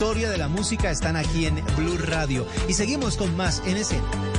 historia de la música están aquí en Blue Radio. Y seguimos con más en escena.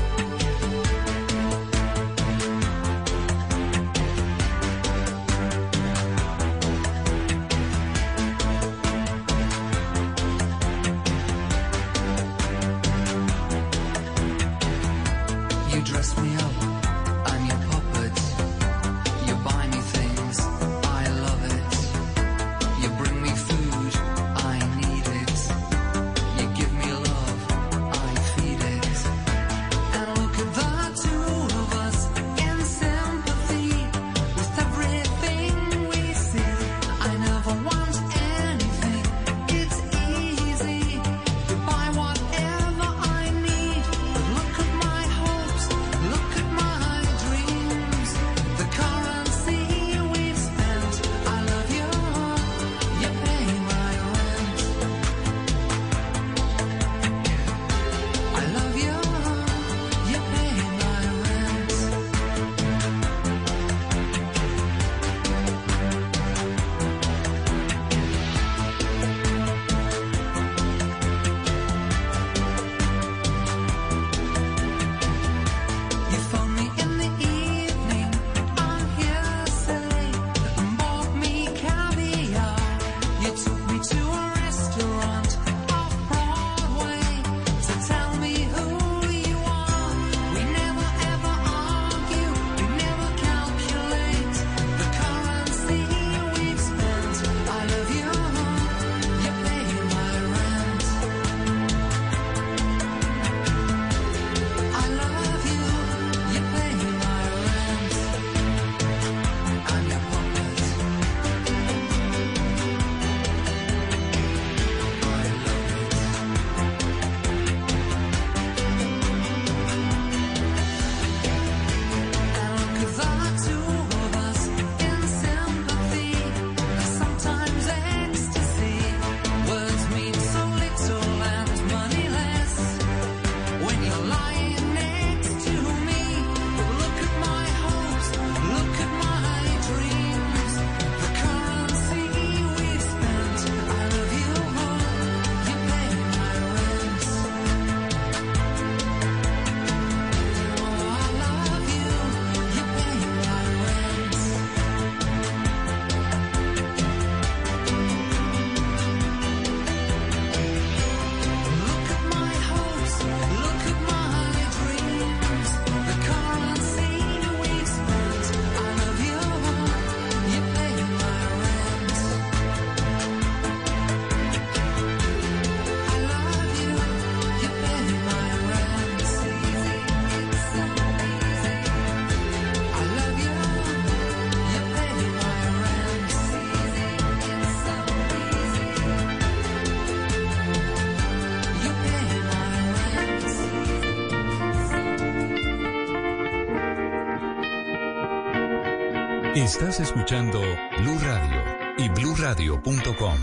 bluradio.com.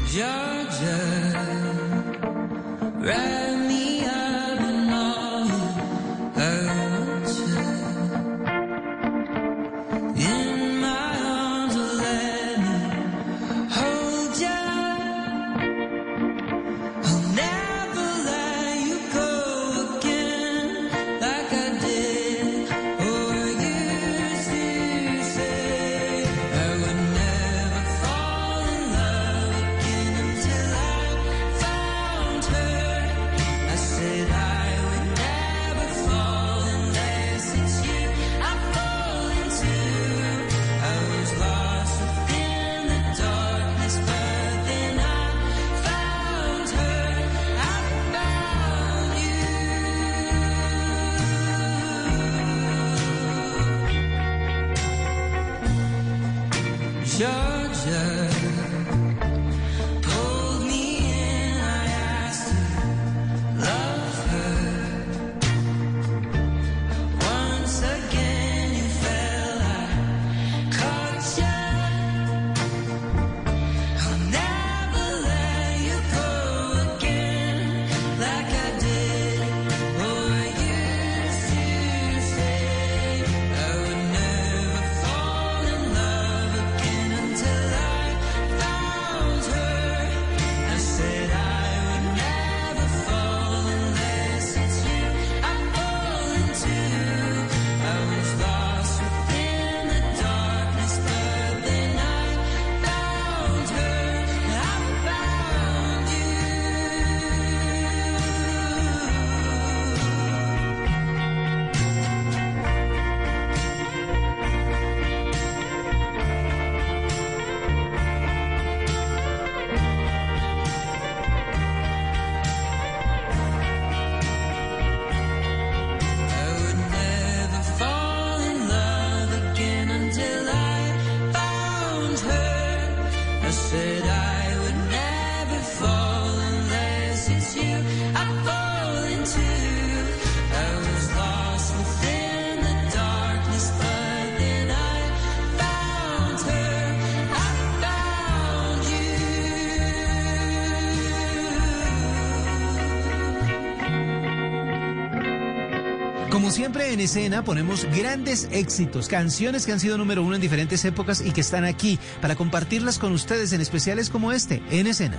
siempre en escena ponemos grandes éxitos, canciones que han sido número uno en diferentes épocas y que están aquí para compartirlas con ustedes en especiales como este, en escena.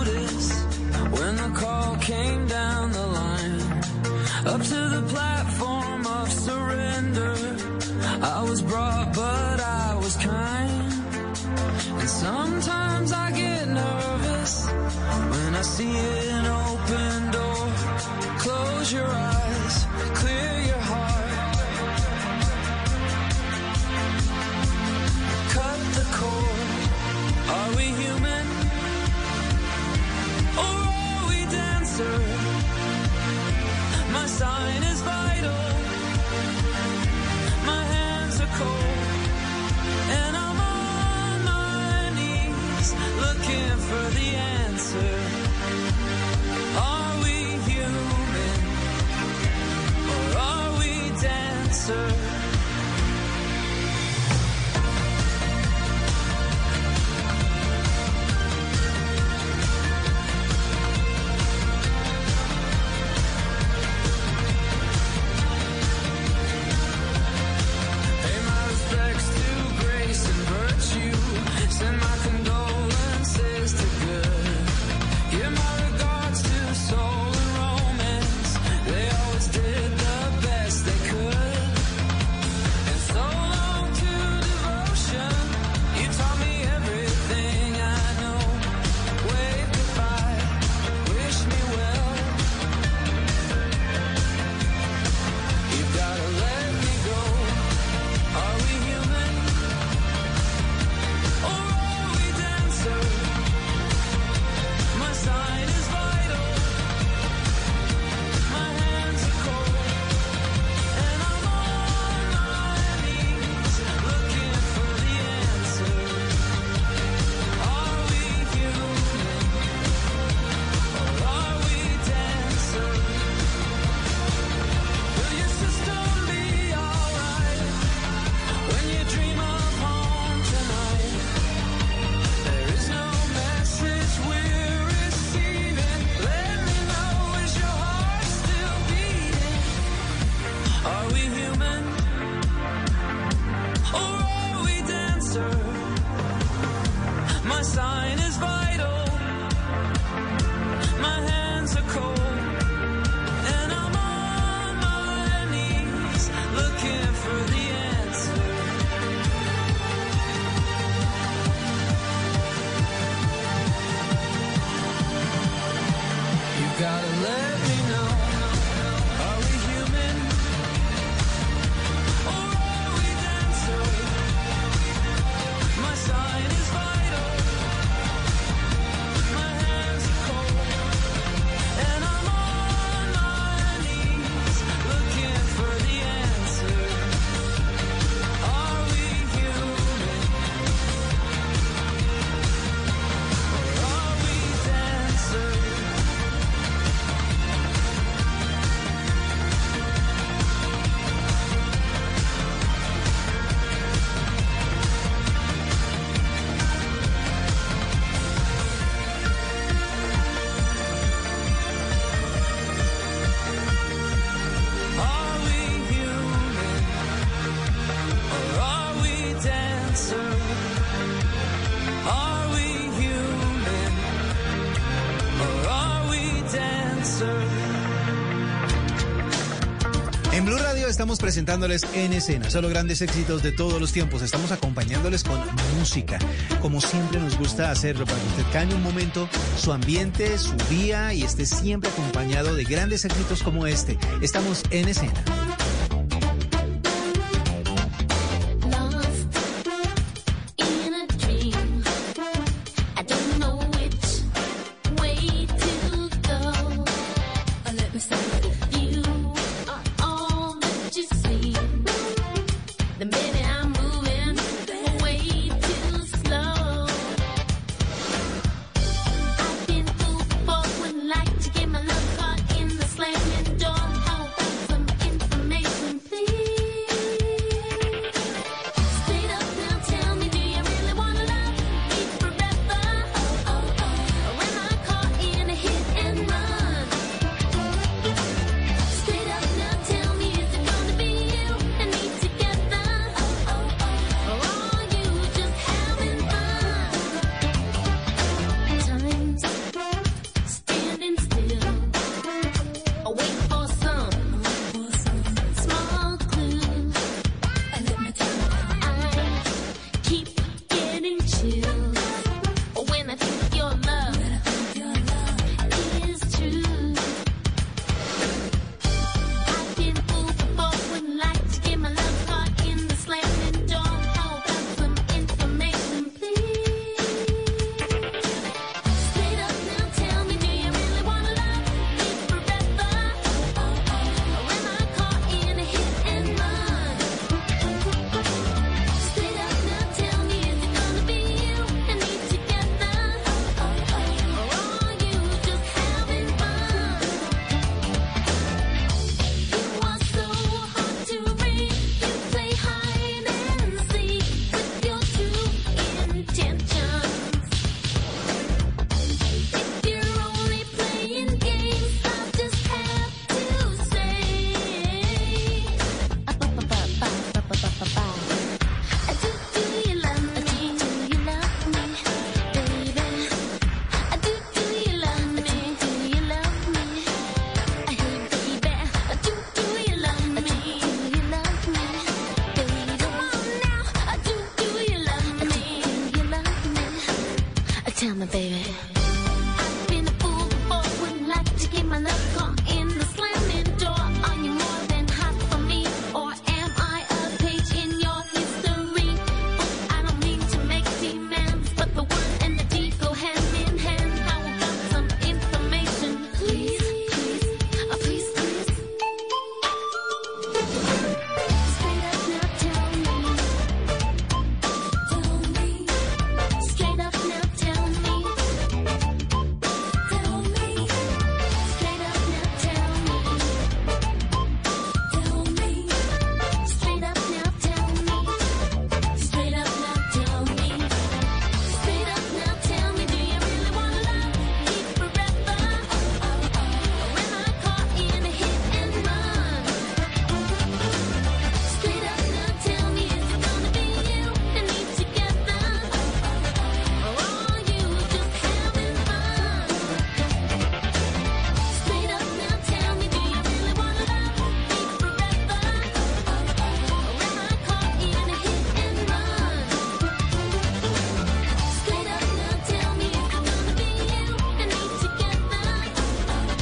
presentándoles en escena solo grandes éxitos de todos los tiempos. Estamos acompañándoles con música, como siempre nos gusta hacerlo, para que usted cambie un momento su ambiente, su día y esté siempre acompañado de grandes éxitos como este. Estamos en escena.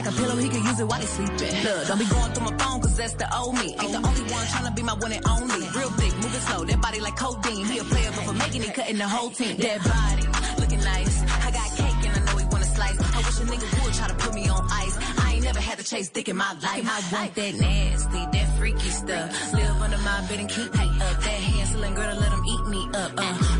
like a pillow, he can use it while he's sleeping. Look, don't be going through my phone, cause that's the old me. Ain't the only one trying to be my one and only. Real thick, moving slow, that body like codeine. He a player, but for making it, cutting the whole team. That body, looking nice. I got cake and I know he wanna slice. I wish a nigga would try to put me on ice. I ain't never had to chase dick in my life. I want that nasty, that freaky stuff. Live under my bed and keep me up. That hand girl to let him eat me up. Uh.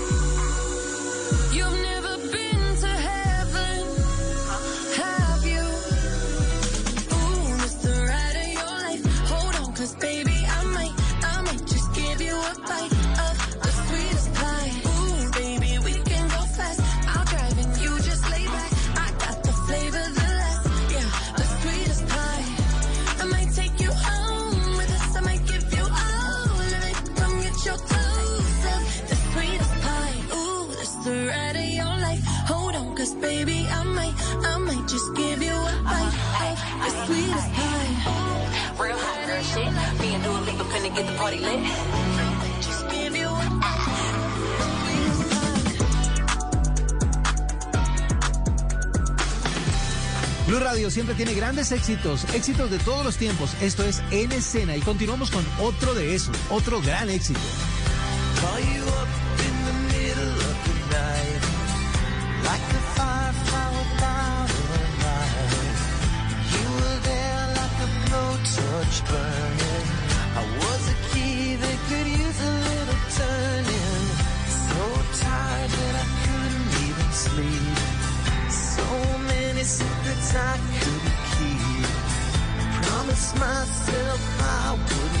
Blue Radio siempre tiene grandes éxitos, éxitos de todos los tiempos. Esto es En Escena y continuamos con otro de esos, otro gran éxito. I couldn't keep. I promised myself I wouldn't.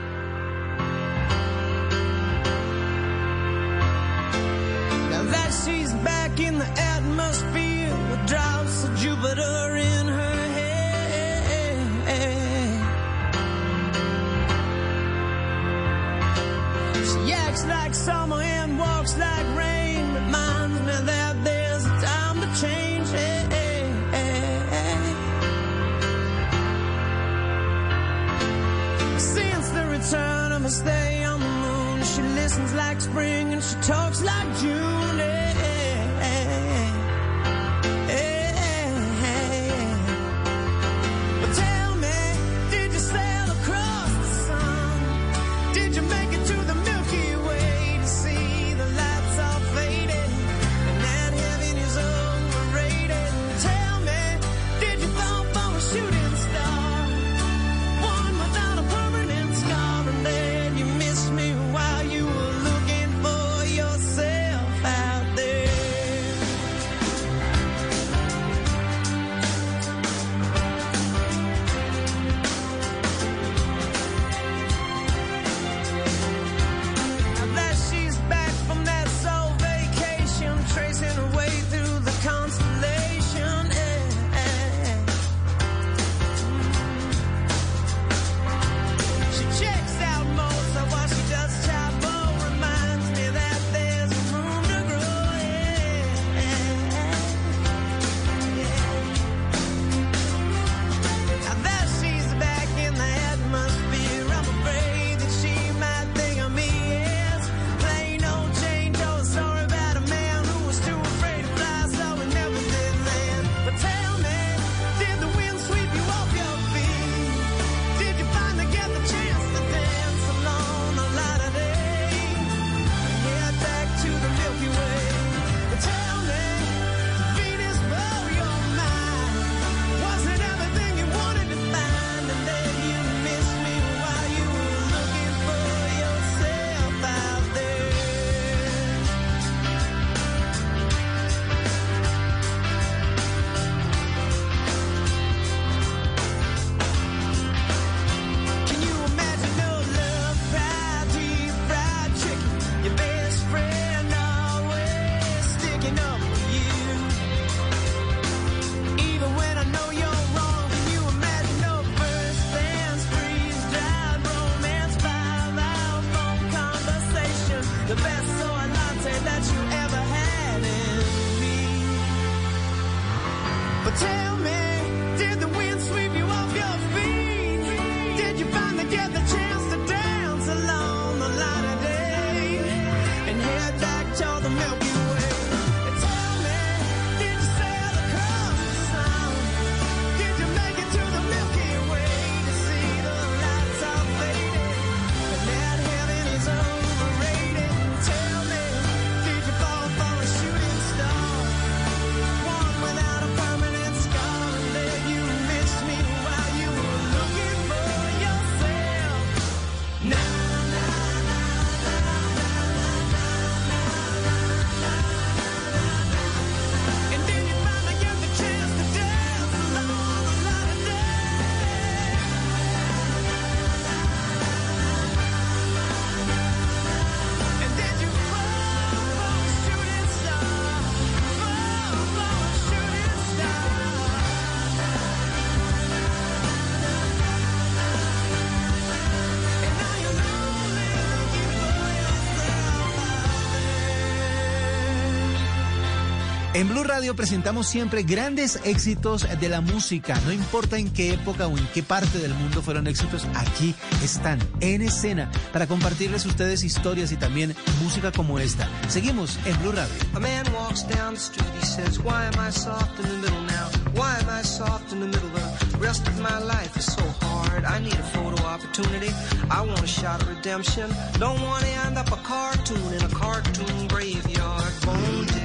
En Blue Radio presentamos siempre grandes éxitos de la música. No importa en qué época o en qué parte del mundo fueron éxitos, aquí están en escena para compartirles ustedes historias y también música como esta. Seguimos en Blue Radio. A man walks down the street, he says, Why am I soft in the middle now? Why am I soft in the middle? The rest of my life is so hard. I need a photo opportunity. I want a shot of redemption. Don't want to end up a cartoon in a cartoon graveyard. Bone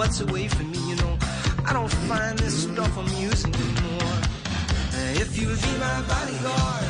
Mutts away from me, you know. I don't find this stuff amusing anymore. Uh, If you'll be my bodyguard,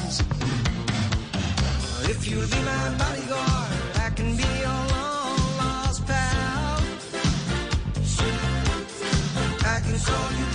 If you'll be my bodyguard, I can be your long lost pal. I can call you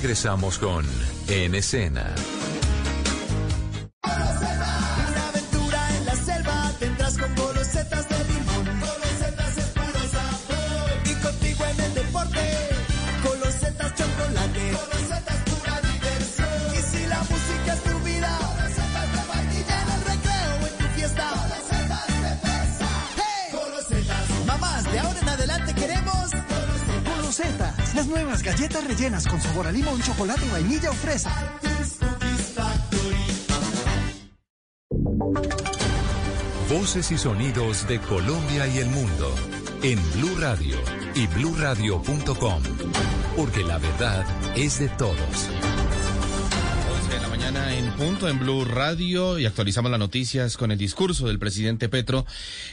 regresamos con En Escena. galletas rellenas con sabor a limón, chocolate, vainilla o fresa. Voces y sonidos de Colombia y el mundo en Blue Radio y bluradio.com, porque la verdad es de todos. 11 de la mañana en punto en Blue Radio y actualizamos las noticias con el discurso del presidente Petro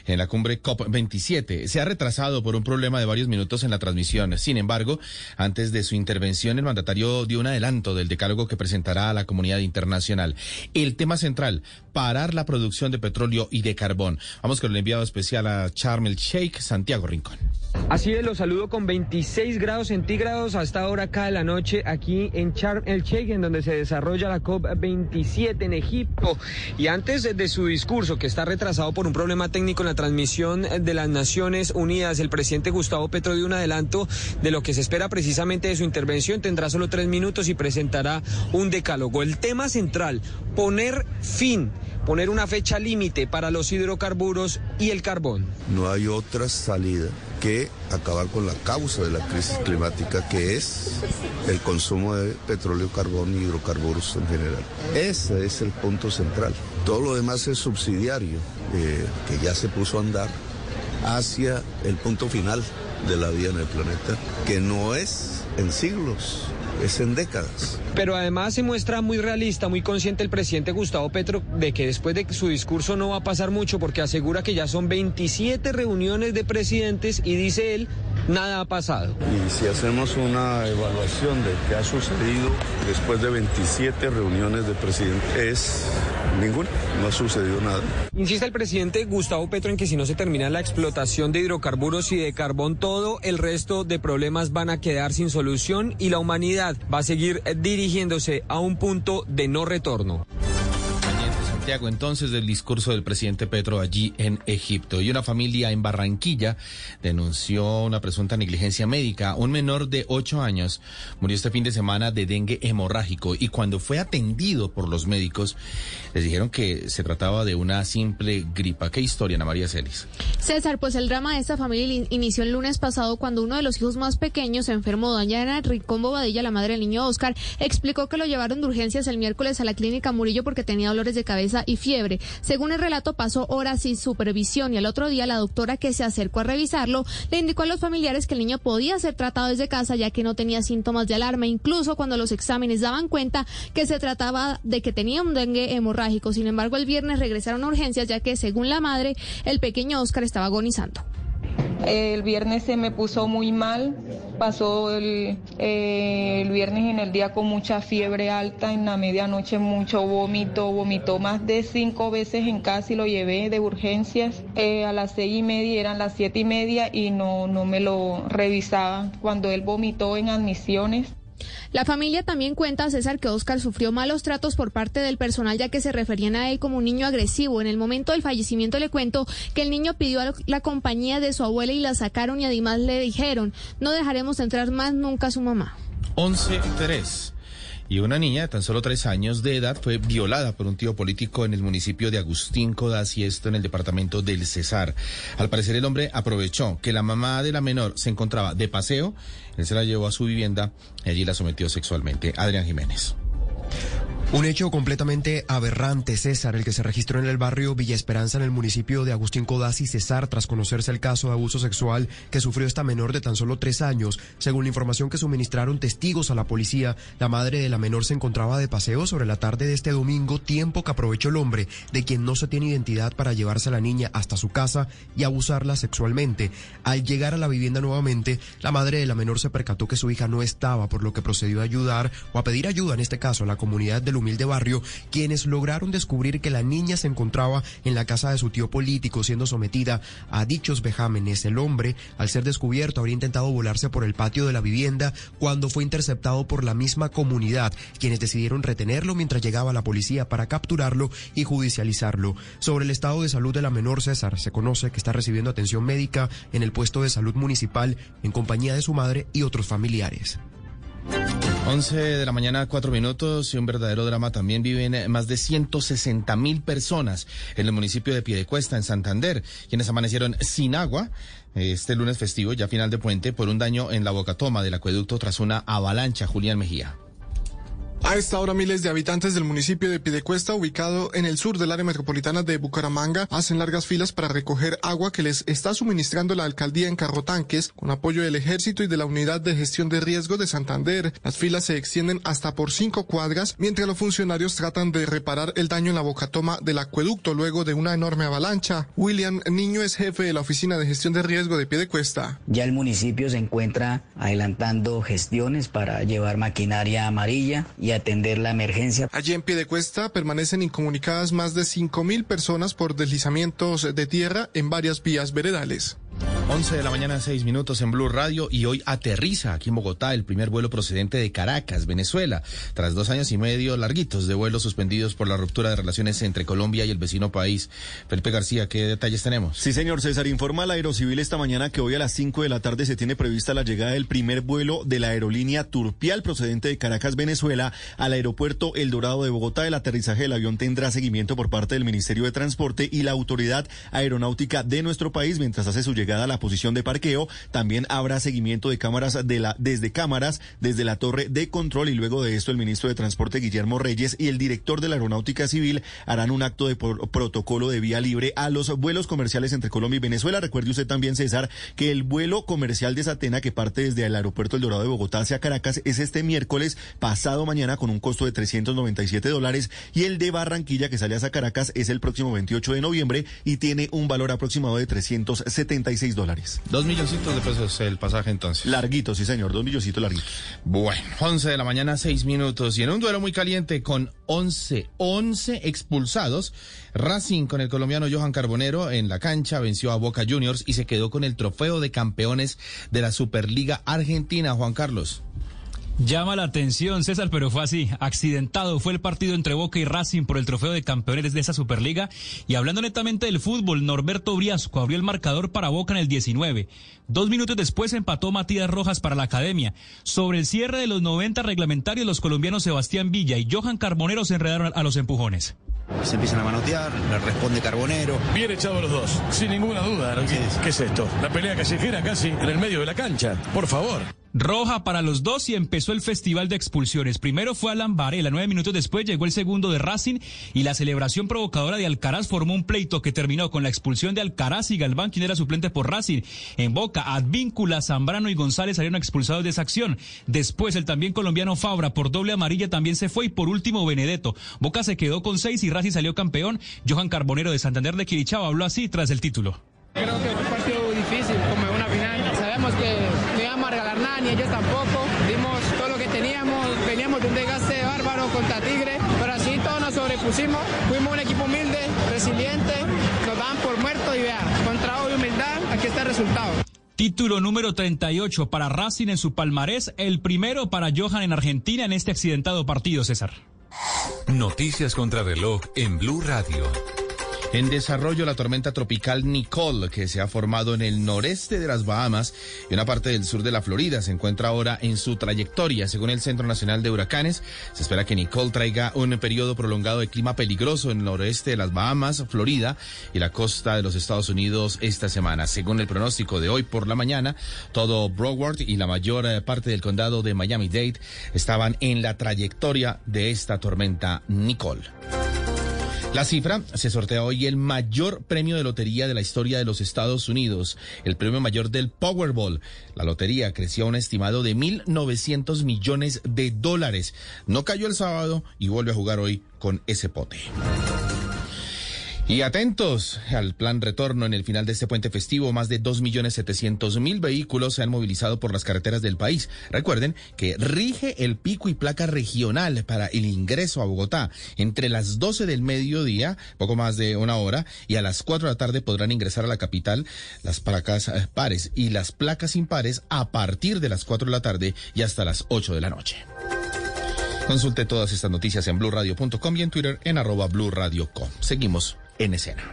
en la cumbre COP27. Se ha retrasado por un problema de varios minutos en la transmisión. Sin embargo, antes de su intervención, el mandatario dio un adelanto del decálogo que presentará a la comunidad internacional. El tema central, parar la producción de petróleo y de carbón. Vamos con el enviado especial a Charm el Sheikh, Santiago Rincón. Así es, los saludo con 26 grados centígrados hasta ahora acá de la noche aquí en Sharm el Sheikh, en donde se desarrolla la COP27 en Egipto. Y antes de su discurso, que está retrasado por un problema técnico en la transmisión de las Naciones Unidas, el presidente Gustavo Petro dio un adelanto de lo que se espera precisamente de su intervención. Tendrá solo tres minutos y presentará un decálogo. El tema central, poner fin poner una fecha límite para los hidrocarburos y el carbón. No hay otra salida que acabar con la causa de la crisis climática, que es el consumo de petróleo, carbón y hidrocarburos en general. Ese es el punto central. Todo lo demás es subsidiario, eh, que ya se puso a andar hacia el punto final de la vida en el planeta, que no es en siglos, es en décadas. Pero además se muestra muy realista, muy consciente el presidente Gustavo Petro de que después de su discurso no va a pasar mucho porque asegura que ya son 27 reuniones de presidentes y dice él, nada ha pasado. Y si hacemos una evaluación de qué ha sucedido después de 27 reuniones de presidentes, es ninguna, no ha sucedido nada. Insiste el presidente Gustavo Petro en que si no se termina la explotación de hidrocarburos y de carbón, todo el resto de problemas van a quedar sin solución y la humanidad va a seguir dirigiéndose a un punto de no retorno. Santiago, entonces del discurso del presidente Petro allí en Egipto. Y una familia en Barranquilla denunció una presunta negligencia médica. Un menor de ocho años murió este fin de semana de dengue hemorrágico y cuando fue atendido por los médicos les dijeron que se trataba de una simple gripa. ¿Qué historia, Ana María Celis? César, pues el drama de esta familia in- inició el lunes pasado cuando uno de los hijos más pequeños se enfermó. Doña Ricón Bobadilla, la madre del niño Oscar, explicó que lo llevaron de urgencias el miércoles a la clínica Murillo porque tenía dolores de cabeza y fiebre. Según el relato, pasó horas sin supervisión y al otro día la doctora que se acercó a revisarlo le indicó a los familiares que el niño podía ser tratado desde casa ya que no tenía síntomas de alarma, incluso cuando los exámenes daban cuenta que se trataba de que tenía un dengue hemorrágico. Sin embargo, el viernes regresaron a urgencias ya que, según la madre, el pequeño Oscar estaba agonizando. El viernes se me puso muy mal, pasó el, eh, el viernes en el día con mucha fiebre alta, en la medianoche mucho vómito, vomitó más de cinco veces en casa y lo llevé de urgencias. Eh, a las seis y media eran las siete y media y no, no me lo revisaban cuando él vomitó en admisiones. La familia también cuenta, César, que Oscar sufrió malos tratos por parte del personal ya que se referían a él como un niño agresivo. En el momento del fallecimiento le cuento que el niño pidió a la compañía de su abuela y la sacaron y además le dijeron, no dejaremos entrar más nunca a su mamá. 11-3. Y una niña de tan solo tres años de edad fue violada por un tío político en el municipio de Agustín Codaz y esto en el departamento del Cesar. Al parecer el hombre aprovechó que la mamá de la menor se encontraba de paseo, él se la llevó a su vivienda y allí la sometió sexualmente. Adrián Jiménez. Un hecho completamente aberrante, César, el que se registró en el barrio Villa Esperanza en el municipio de Agustín Codazzi y Cesar tras conocerse el caso de abuso sexual que sufrió esta menor de tan solo tres años. Según la información que suministraron testigos a la policía, la madre de la menor se encontraba de paseo sobre la tarde de este domingo, tiempo que aprovechó el hombre, de quien no se tiene identidad para llevarse a la niña hasta su casa y abusarla sexualmente. Al llegar a la vivienda nuevamente, la madre de la menor se percató que su hija no estaba, por lo que procedió a ayudar o a pedir ayuda, en este caso, a la comunidad del humilde barrio, quienes lograron descubrir que la niña se encontraba en la casa de su tío político siendo sometida a dichos vejámenes. El hombre, al ser descubierto, habría intentado volarse por el patio de la vivienda cuando fue interceptado por la misma comunidad, quienes decidieron retenerlo mientras llegaba la policía para capturarlo y judicializarlo. Sobre el estado de salud de la menor César, se conoce que está recibiendo atención médica en el puesto de salud municipal en compañía de su madre y otros familiares. 11 de la mañana, cuatro minutos y un verdadero drama. También viven más de 160 mil personas en el municipio de Piedecuesta, en Santander, quienes amanecieron sin agua este lunes festivo, ya final de puente, por un daño en la bocatoma del acueducto tras una avalancha. Julián Mejía. A esta hora miles de habitantes del municipio de Piedecuesta, ubicado en el sur del área metropolitana de Bucaramanga, hacen largas filas para recoger agua que les está suministrando la alcaldía en carrotanques con apoyo del ejército y de la unidad de gestión de riesgo de Santander. Las filas se extienden hasta por cinco cuadras mientras los funcionarios tratan de reparar el daño en la bocatoma del acueducto luego de una enorme avalancha. William Niño es jefe de la oficina de gestión de riesgo de Piedecuesta. Ya el municipio se encuentra adelantando gestiones para llevar maquinaria amarilla y atender la emergencia. Allí en Piedecuesta permanecen incomunicadas más de 5.000 personas por deslizamientos de tierra en varias vías veredales. 11 de la mañana, 6 minutos en Blue Radio y hoy aterriza aquí en Bogotá el primer vuelo procedente de Caracas, Venezuela, tras dos años y medio larguitos de vuelos suspendidos por la ruptura de relaciones entre Colombia y el vecino país. Felipe García, ¿qué detalles tenemos? Sí, señor César, informa la Aerocivil esta mañana que hoy a las 5 de la tarde se tiene prevista la llegada del primer vuelo de la aerolínea Turpial procedente de Caracas, Venezuela, al aeropuerto El Dorado de Bogotá. El aterrizaje del avión tendrá seguimiento por parte del Ministerio de Transporte y la Autoridad Aeronáutica de nuestro país mientras hace su llegada a la posición de parqueo. También habrá seguimiento de cámaras de la, desde cámaras, desde la torre de control y luego de esto el ministro de Transporte Guillermo Reyes y el director de la Aeronáutica Civil harán un acto de por- protocolo de vía libre a los vuelos comerciales entre Colombia y Venezuela. Recuerde usted también, César, que el vuelo comercial de Satena que parte desde el aeropuerto El Dorado de Bogotá hacia Caracas es este miércoles pasado mañana con un costo de 397 dólares y el de Barranquilla que sale hacia Caracas es el próximo 28 de noviembre y tiene un valor aproximado de 376 dólares. Dos milloncitos de pesos el pasaje entonces. Larguito, sí señor, dos milloncitos larguitos. Bueno, 11 de la mañana, 6 minutos. Y en un duelo muy caliente con 11, 11 expulsados, Racing con el colombiano Johan Carbonero en la cancha venció a Boca Juniors y se quedó con el trofeo de campeones de la Superliga Argentina, Juan Carlos. Llama la atención, César, pero fue así. Accidentado fue el partido entre Boca y Racing por el trofeo de campeones de esa Superliga. Y hablando netamente del fútbol, Norberto Briasco abrió el marcador para Boca en el 19. Dos minutos después empató Matías Rojas para la academia. Sobre el cierre de los 90 reglamentarios, los colombianos Sebastián Villa y Johan Carbonero se enredaron a los empujones. Se empiezan a manotear, le responde Carbonero. Bien echados los dos, sin ninguna duda. ¿no? ¿Qué, qué es esto? La pelea callejera casi en el medio de la cancha. Por favor. Roja para los dos y empezó el festival de expulsiones. Primero fue Alan Varela, nueve minutos después llegó el segundo de Racing y la celebración provocadora de Alcaraz formó un pleito que terminó con la expulsión de Alcaraz y Galván, quien era suplente por Racing. En Boca, Advíncula, Zambrano y González salieron expulsados de esa acción. Después el también colombiano Fabra por doble amarilla también se fue y por último Benedetto. Boca se quedó con seis y Racing salió campeón. Johan Carbonero de Santander de Quirichao habló así tras el título. Creo que fue un partido difícil, como una final. Sabemos que no íbamos a regalar nada, ni ellos tampoco. Dimos todo lo que teníamos, veníamos de un desgaste bárbaro contra Tigre, pero así todos nos sobrepusimos. Fuimos un equipo humilde, resiliente, nos daban por muertos y vean, con trabajo y humildad, aquí está el resultado. Título número 38 para Racing en su palmarés, el primero para Johan en Argentina en este accidentado partido, César. Noticias contra reloj en Blue Radio. En desarrollo la tormenta tropical Nicole, que se ha formado en el noreste de las Bahamas y una parte del sur de la Florida, se encuentra ahora en su trayectoria. Según el Centro Nacional de Huracanes, se espera que Nicole traiga un periodo prolongado de clima peligroso en el noreste de las Bahamas, Florida y la costa de los Estados Unidos esta semana. Según el pronóstico de hoy por la mañana, todo Broward y la mayor eh, parte del condado de Miami-Dade estaban en la trayectoria de esta tormenta Nicole. La cifra se sortea hoy el mayor premio de lotería de la historia de los Estados Unidos, el premio mayor del Powerball. La lotería creció a un estimado de 1.900 millones de dólares. No cayó el sábado y vuelve a jugar hoy con ese pote. Y atentos al plan retorno en el final de este puente festivo, más de 2.700.000 vehículos se han movilizado por las carreteras del país. Recuerden que rige el pico y placa regional para el ingreso a Bogotá. Entre las 12 del mediodía, poco más de una hora, y a las 4 de la tarde podrán ingresar a la capital las placas eh, pares y las placas impares a partir de las 4 de la tarde y hasta las 8 de la noche. Consulte todas estas noticias en blurradio.com y en Twitter en arroba blurradio.com. Seguimos en escena.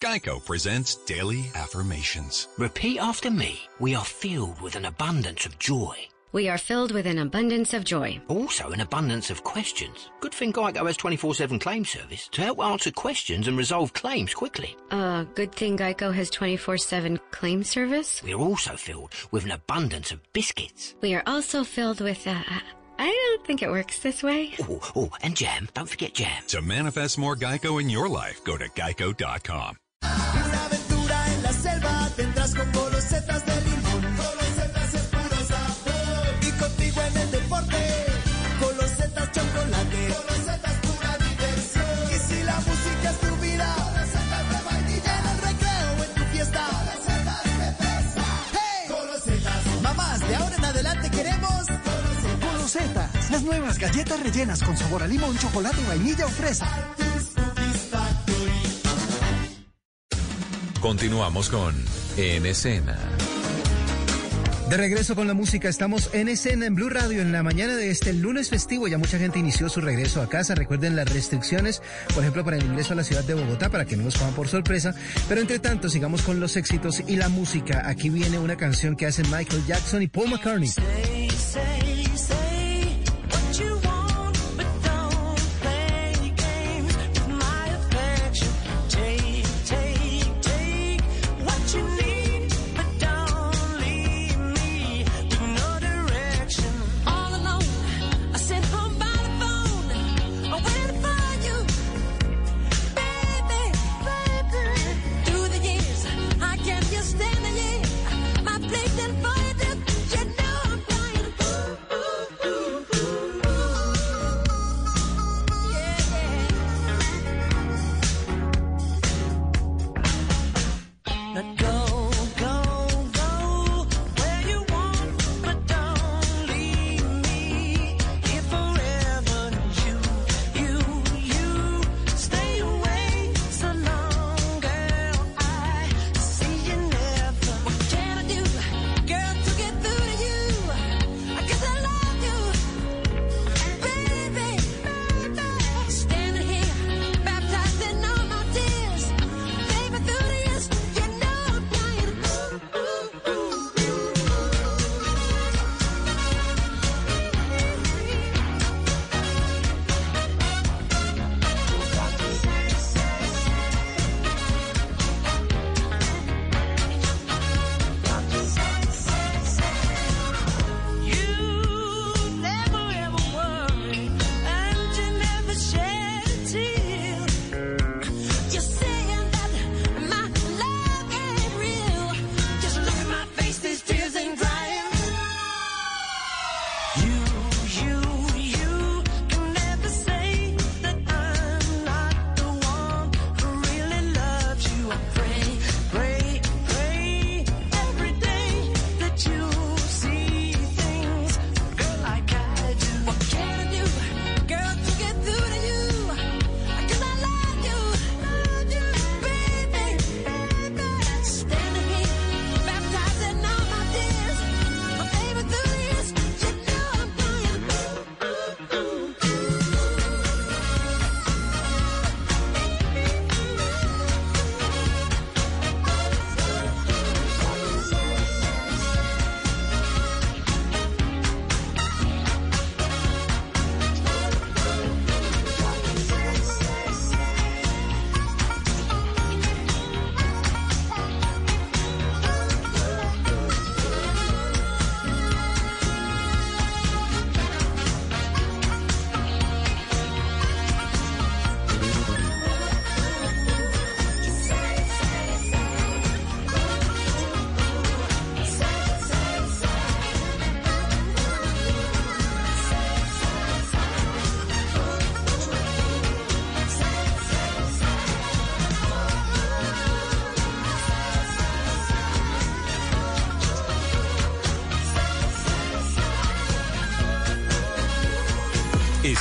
Geico presents Daily Affirmations. Repeat after me. We are filled with an abundance of joy. We are filled with an abundance of joy. Also, an abundance of questions. Good thing Geico has 24 7 claim service to help answer questions and resolve claims quickly. Uh, good thing Geico has 24 7 claim service. We're also filled with an abundance of biscuits. We are also filled with, uh, I don't think it works this way. Oh, oh, and jam. Don't forget jam. To manifest more Geico in your life, go to geico.com. Las nuevas galletas rellenas con sabor a limón, chocolate, vainilla o fresa. Continuamos con En Escena. De regreso con la música, estamos en escena en Blue Radio en la mañana de este lunes festivo. Ya mucha gente inició su regreso a casa. Recuerden las restricciones, por ejemplo, para el ingreso a la ciudad de Bogotá, para que no nos cojan por sorpresa. Pero entre tanto, sigamos con los éxitos y la música. Aquí viene una canción que hacen Michael Jackson y Paul McCartney.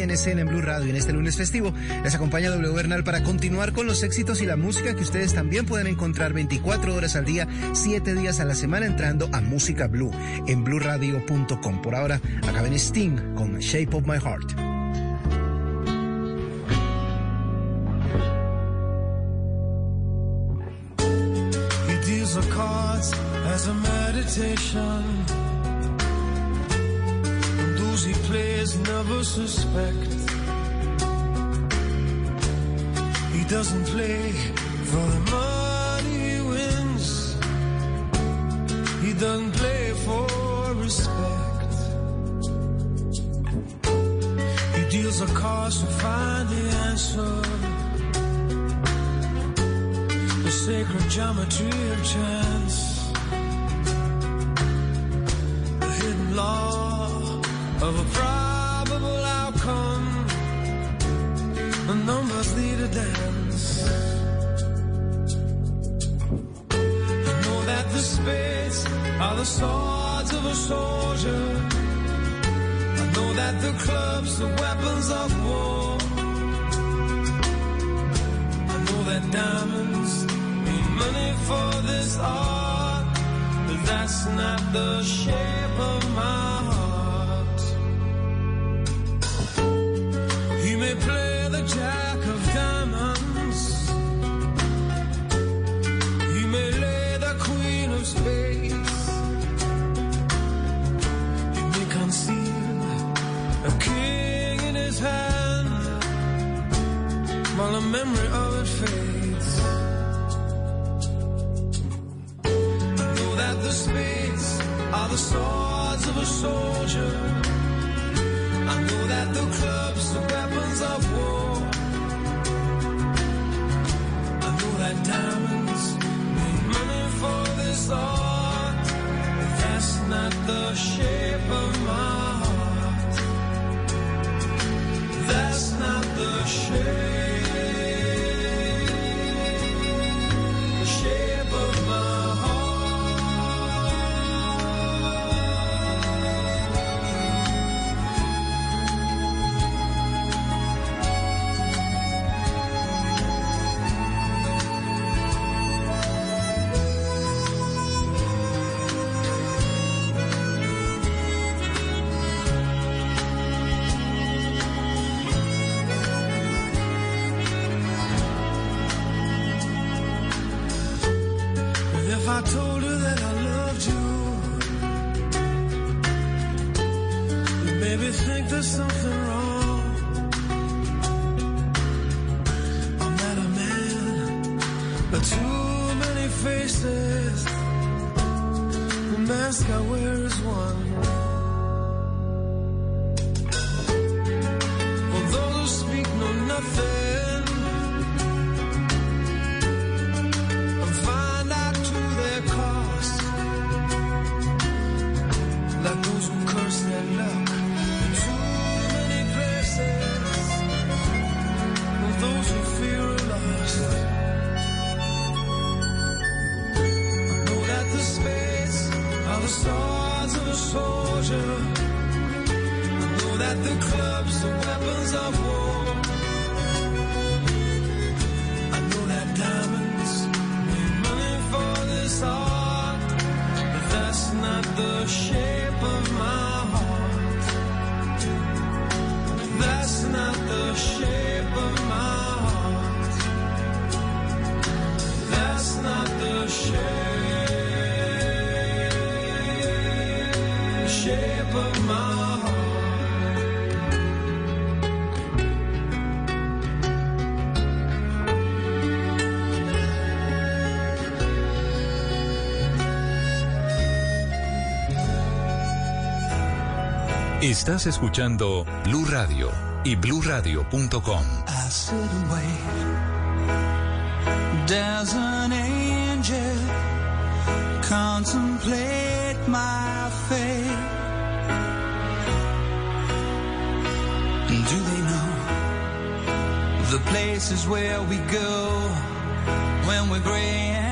en en Blue Radio en este lunes festivo. Les acompaña W Bernal para continuar con los éxitos y la música que ustedes también pueden encontrar 24 horas al día, 7 días a la semana entrando a Música Blue en blueradio.com. Por ahora, acaben Sting con Shape of My Heart. Estás escuchando Blue Radio y BlueRadio.com. Does an angel contemplate my fate? Do they know the places where we go when we're gray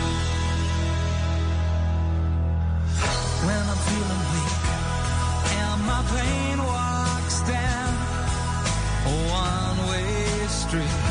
plane walks down a one-way street.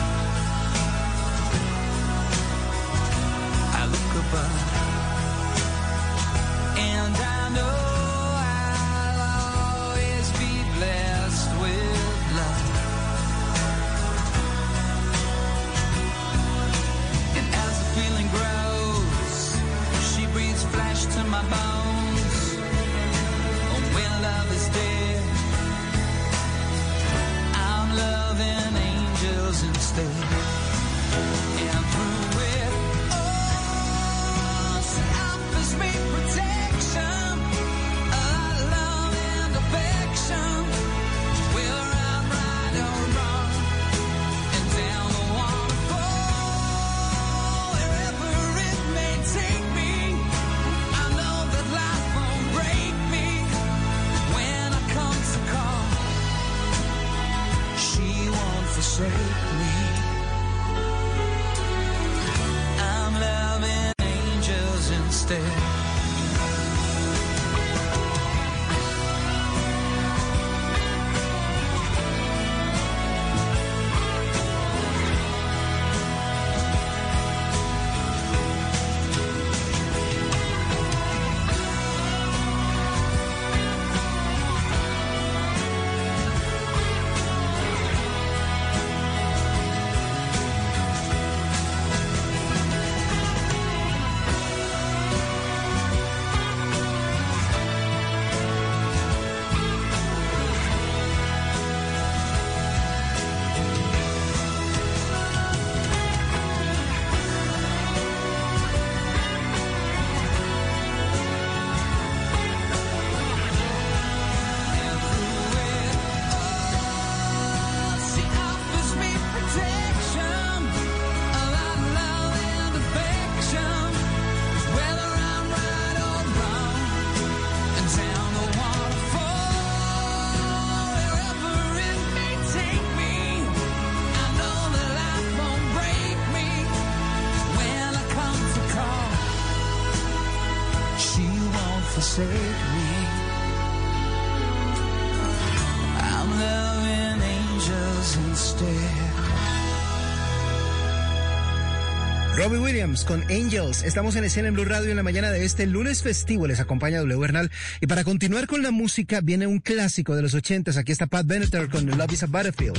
Williams con Angels. Estamos en escena en Blue Radio en la mañana de este lunes festivo. Les acompaña W Bernal. Y para continuar con la música, viene un clásico de los ochentas. Aquí está Pat Benatar con Love is a Battlefield.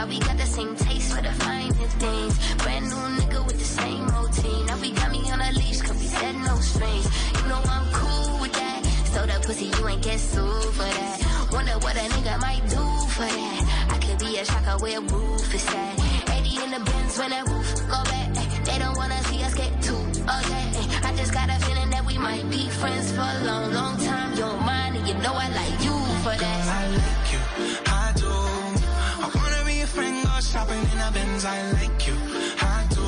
why we got the same taste for the finer things. Brand new nigga with the same routine. Now we got me on a leash, cause we said no strings. You know I'm cool with that. So that pussy, you ain't get sued for that. Wonder what a nigga might do for that. I could be a shocker where roof is at. 80 in the bins when that roof go back. They don't wanna see us get too okay. I just got a feeling that we might be friends for a long, long time. You're mine, and you know I like you for that. Girl, I like you friend go shopping in a Benz, I like you, I do.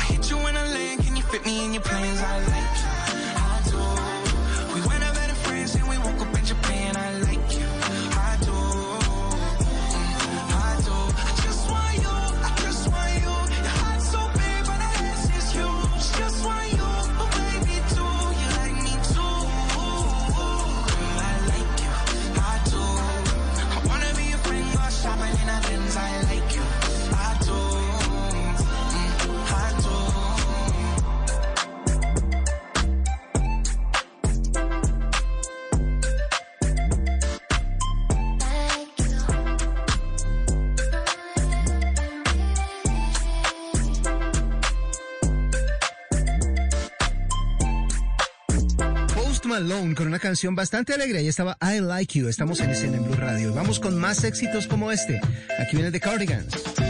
I hit you in a lane. can you fit me in your plans, I like you. Con una canción bastante alegre. Ahí estaba I Like You. Estamos en escena en Blue Radio. Vamos con más éxitos como este. Aquí viene The Cardigans.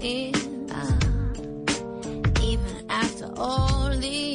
in. Ah, even after all these.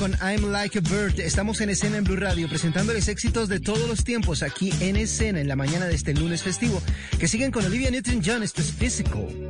con I'm Like a Bird. Estamos en escena en Blue Radio presentándoles éxitos de todos los tiempos aquí en escena en la mañana de este lunes festivo que siguen con Olivia Newton-John. Esto Physical.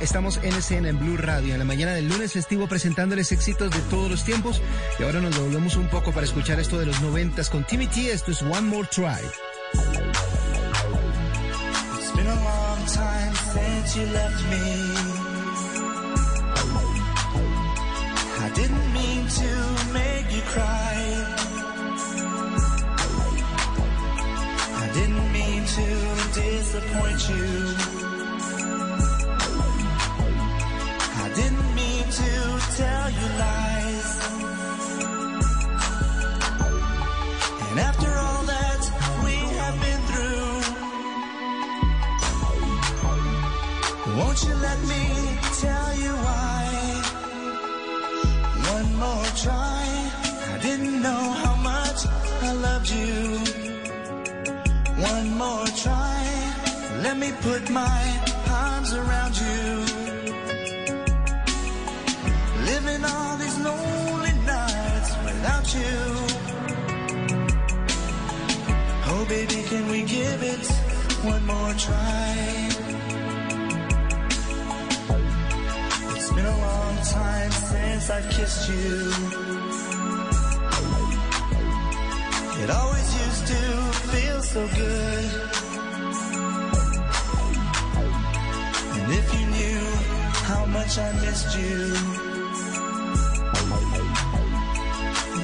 Estamos en escena en Blue Radio en la mañana del lunes festivo presentándoles éxitos de todos los tiempos. Y ahora nos volvemos un poco para escuchar esto de los noventas con Timmy T. Esto es One More Try. It's been a long time since you left me. Put my arms around you. Living all these lonely nights without you. Oh, baby, can we give it one more try? It's been a long time since I've kissed you. It always used to feel so good. Much I missed you,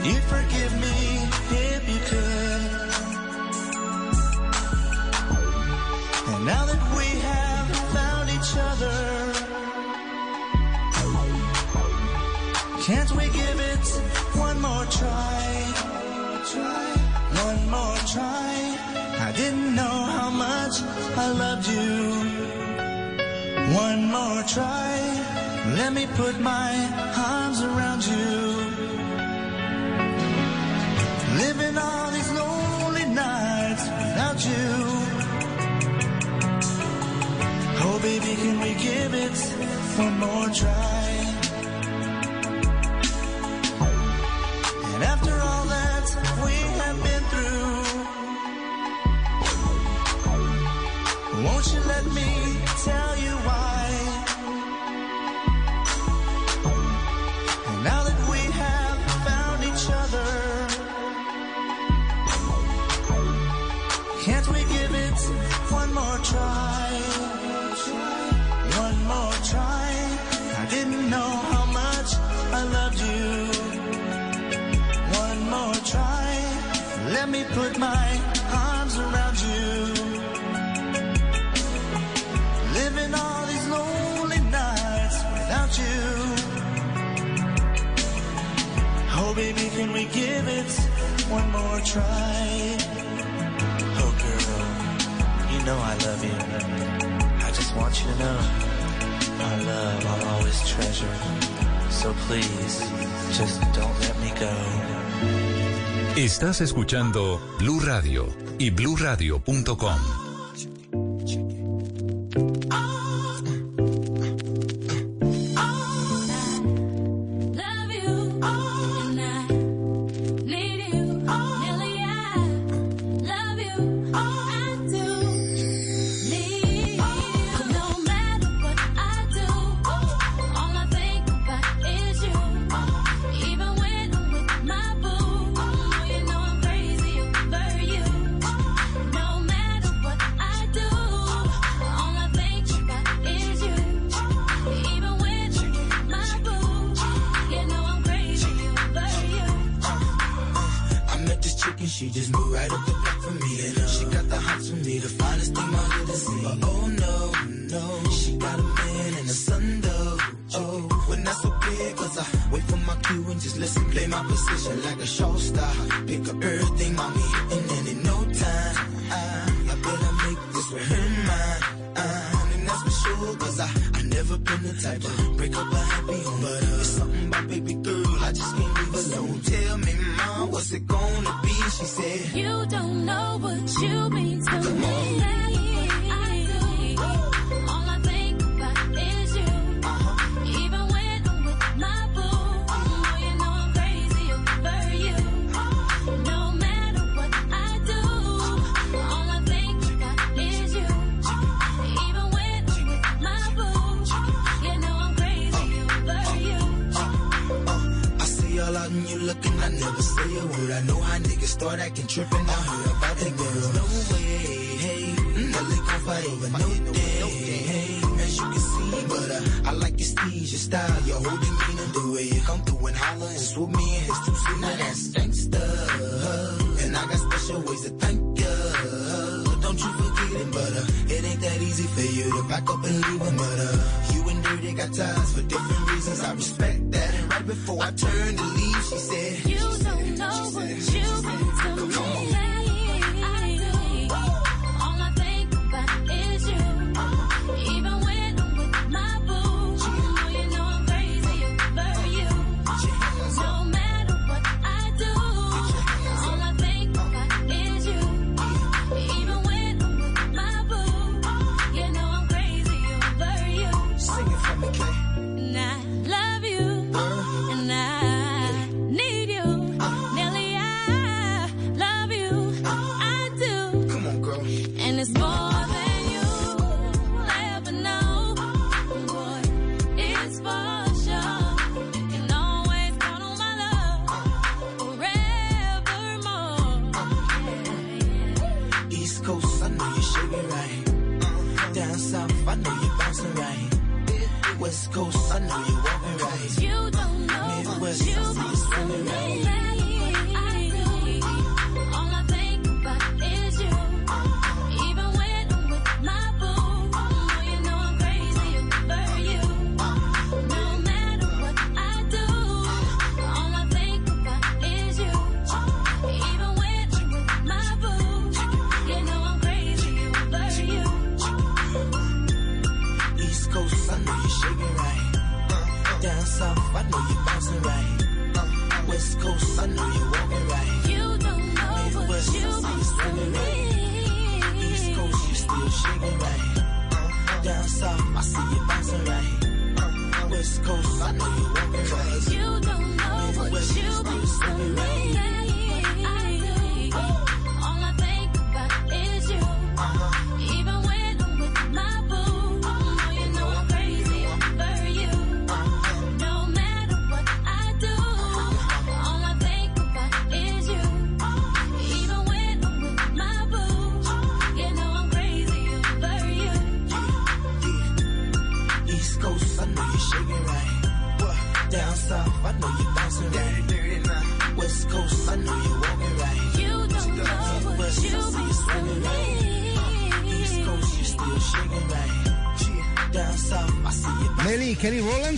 you'd forgive me if you could. And now that we have found each other, can't we give it one more try? One more try. I didn't know how much I loved you. One more try. Let me put my arms around you. Living all these lonely nights without you. Oh, baby, can we give it one more try? And after all that we have been through, won't you let me tell you? or try. Oh girl, you know I love you. I just want you to know our love I'll always treasure. So please, just don't let me go. Estás escuchando Blue Radio y BlueRadio.com.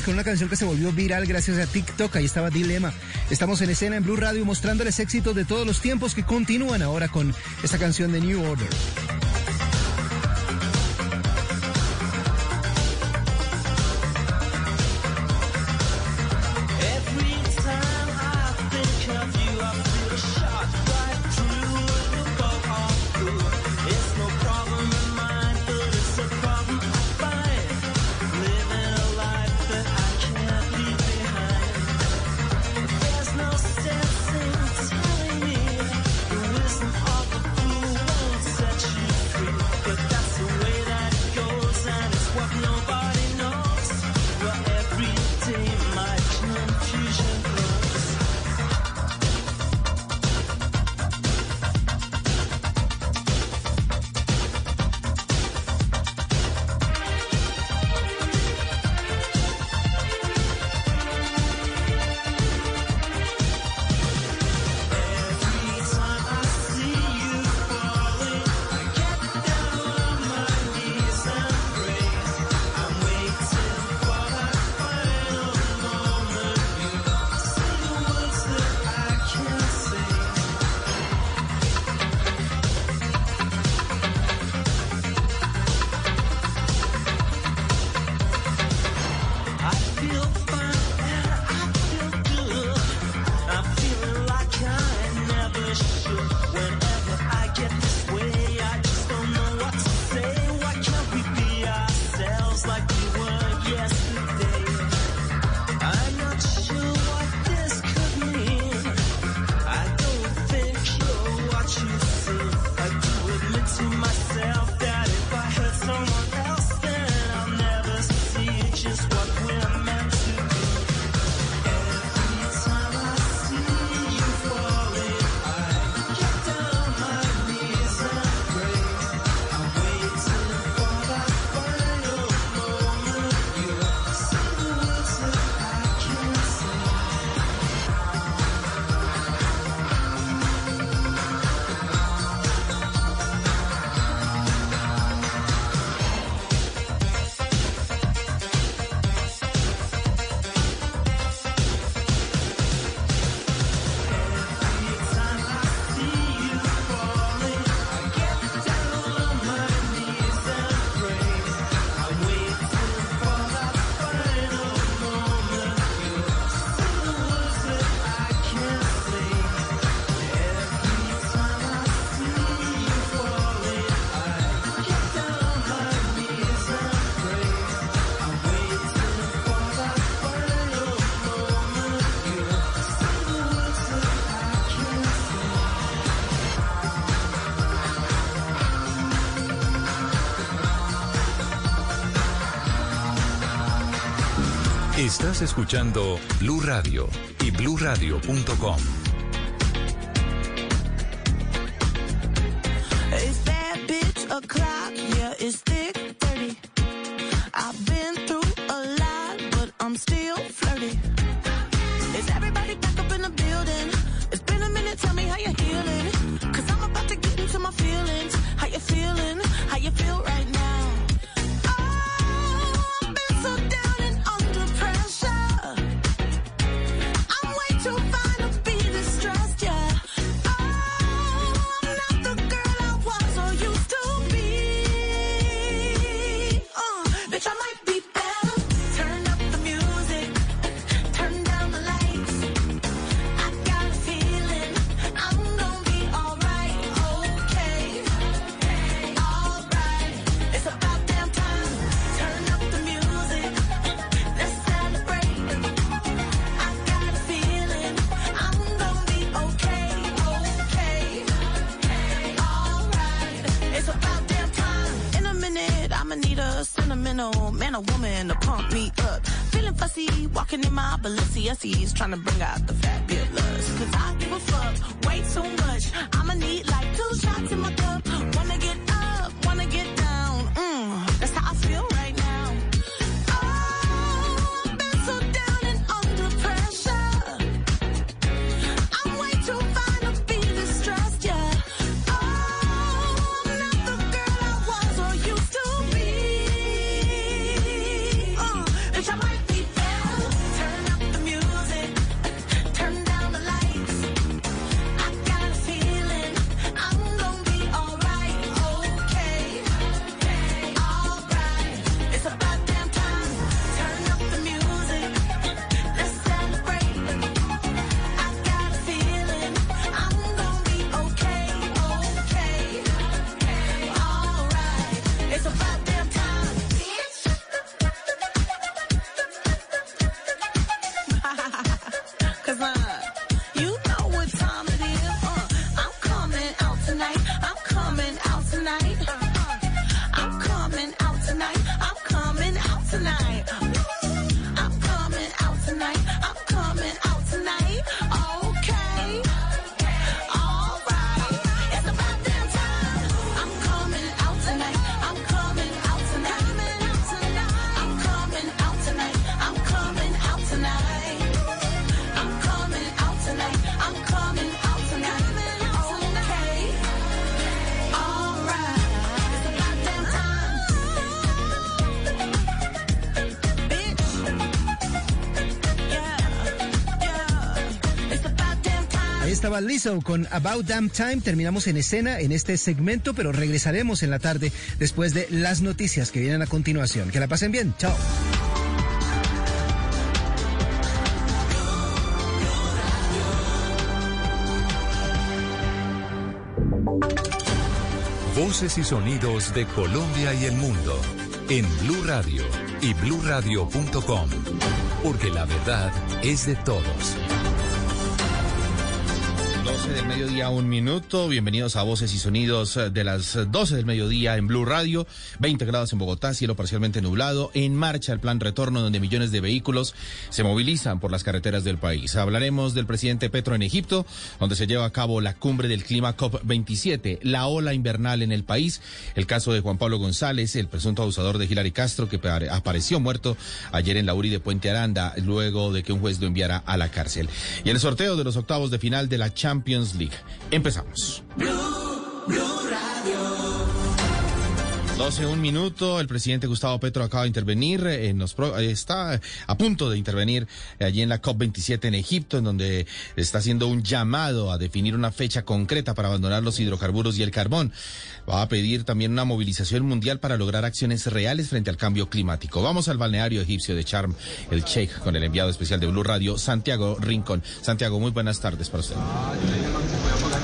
con una canción que se volvió viral gracias a TikTok. Ahí estaba Dilema. Estamos en escena en Blue Radio mostrándoles éxitos de todos los tiempos que continúan ahora con esta canción de New Order. Estás escuchando Blue Radio y BlueRadio.com. It's that bitch o'clock, yeah, it's thick 30. I've been through a lot, but I'm still flirty. Is everybody back up in the building? It's been a minute, tell me how you're healing. Cause I'm about to get into my feelings. How you feeling? How you feel right now? trying to bring out Lizzo con About Damn Time. Terminamos en escena en este segmento, pero regresaremos en la tarde después de las noticias que vienen a continuación. Que la pasen bien. Chao. Voces y sonidos de Colombia y el mundo en Blue Radio y bluradio.com, porque la verdad es de todos. 12 del mediodía, un minuto. Bienvenidos a Voces y Sonidos eh, de las 12 del mediodía en Blue Radio. 20 grados en Bogotá, cielo parcialmente nublado. En marcha el plan retorno donde millones de vehículos se movilizan por las carreteras del país. Hablaremos del presidente Petro en Egipto, donde se lleva a cabo la cumbre del clima COP27, la ola invernal en el país, el caso de Juan Pablo González, el presunto abusador de Hilary Castro, que pare- apareció muerto ayer en la URI de Puente Aranda, luego de que un juez lo enviara a la cárcel. Y el sorteo de los octavos de final de la Champions League. Empezamos. 12, un minuto. El presidente Gustavo Petro acaba de intervenir. eh, En los pro- eh, está a punto de intervenir eh, allí en la COP27 en Egipto, en donde está haciendo un llamado a definir una fecha concreta para abandonar los hidrocarburos y el carbón. Va a pedir también una movilización mundial para lograr acciones reales frente al cambio climático. Vamos al balneario egipcio de Charm, el Sheikh, con el enviado especial de Blue Radio, Santiago Rincón. Santiago, muy buenas tardes para usted.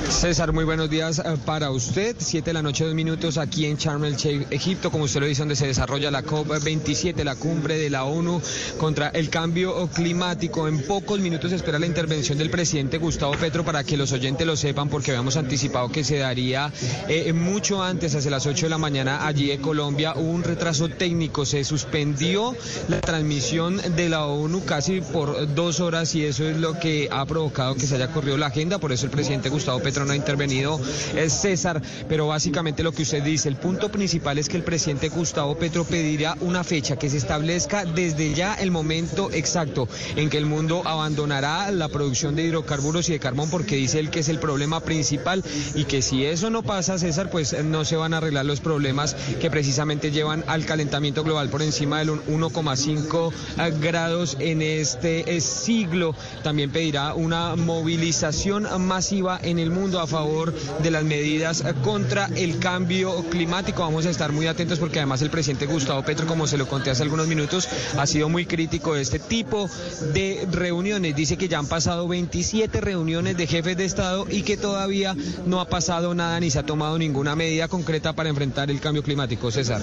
César, muy buenos días eh, para usted. Siete de la noche, dos minutos aquí en Sharm el Sheikh, Egipto, como usted lo dice, donde se desarrolla la COP27, la cumbre de la ONU contra el cambio climático. En pocos minutos espera la intervención del presidente Gustavo Petro para que los oyentes lo sepan, porque habíamos anticipado que se daría eh, mucho antes, hacia las 8 de la mañana, allí en Colombia. Hubo un retraso técnico, se suspendió la transmisión de la ONU casi por dos horas y eso es lo que ha provocado que se haya corrido la agenda. Por eso el presidente Gustavo Petro no ha intervenido, es César. Pero básicamente lo que usted dice, el punto principal es que el presidente Gustavo Petro pedirá una fecha que se establezca desde ya el momento exacto en que el mundo abandonará la producción de hidrocarburos y de carbón porque dice él que es el problema principal y que si eso no pasa, César, pues no se van a arreglar los problemas que precisamente llevan al calentamiento global por encima del 1,5 grados en este eh, siglo. También pedirá una movilización masiva en el mundo a favor de las medidas eh, contra el cambio climático. Vamos a estar muy atentos porque además el presidente Gustavo Petro, como se lo conté hace algunos minutos, ha sido muy crítico de este tipo de reuniones. Dice que ya han pasado 27 reuniones de jefes de Estado y que todavía no ha pasado nada ni se ha tomado ninguna medida concreta para enfrentar el cambio climático. César.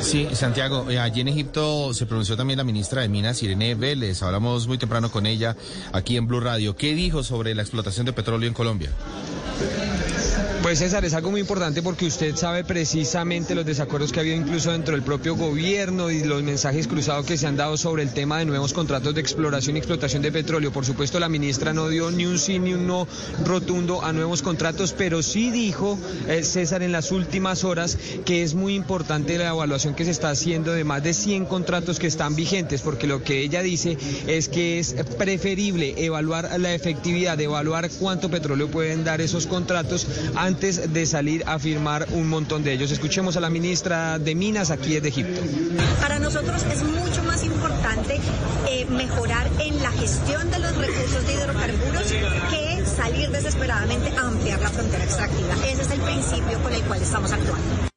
Sí, Santiago, eh, allí en Egipto se pronunció también la ministra de Minas, Irene Vélez. Hablamos muy temprano con ella aquí en Blue Radio. ¿Qué dijo sobre la explotación de petróleo en Colombia? Pues César, es algo muy importante porque usted sabe precisamente los desacuerdos que ha habido incluso dentro del propio gobierno y los mensajes cruzados que se han dado sobre el tema de nuevos contratos de exploración y explotación de petróleo. Por supuesto, la ministra no dio ni un sí ni un no rotundo a nuevos contratos, pero sí dijo eh, César en las últimas horas que es muy importante la evaluación que se está haciendo de más de 100 contratos que están vigentes, porque lo que ella dice es que es preferible evaluar la efectividad, evaluar cuánto petróleo pueden dar esos contratos antes de salir a firmar un montón de ellos. Escuchemos a la ministra de Minas aquí desde Egipto. Para nosotros es mucho más importante eh, mejorar en la gestión de los recursos de hidrocarburos que salir desesperadamente a ampliar la frontera extractiva. Ese es el principio con el cual estamos actuando.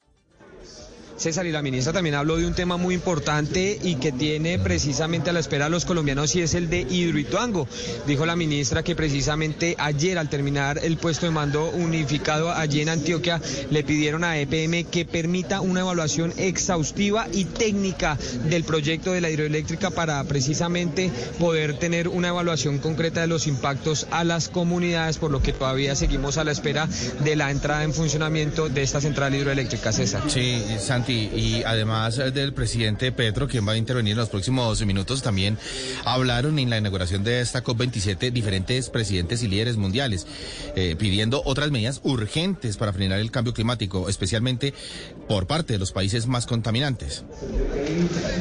César y la ministra también habló de un tema muy importante y que tiene precisamente a la espera a los colombianos y es el de Hidroituango. Dijo la ministra que precisamente ayer al terminar el puesto de mando unificado allí en Antioquia le pidieron a EPM que permita una evaluación exhaustiva y técnica del proyecto de la hidroeléctrica para precisamente poder tener una evaluación concreta de los impactos a las comunidades, por lo que todavía seguimos a la espera de la entrada en funcionamiento de esta central hidroeléctrica, César. Sí, Santi, y además eh, del presidente Petro, quien va a intervenir en los próximos minutos, también hablaron en la inauguración de esta COP27 diferentes presidentes y líderes mundiales, eh, pidiendo otras medidas urgentes para frenar el cambio climático, especialmente por parte de los países más contaminantes.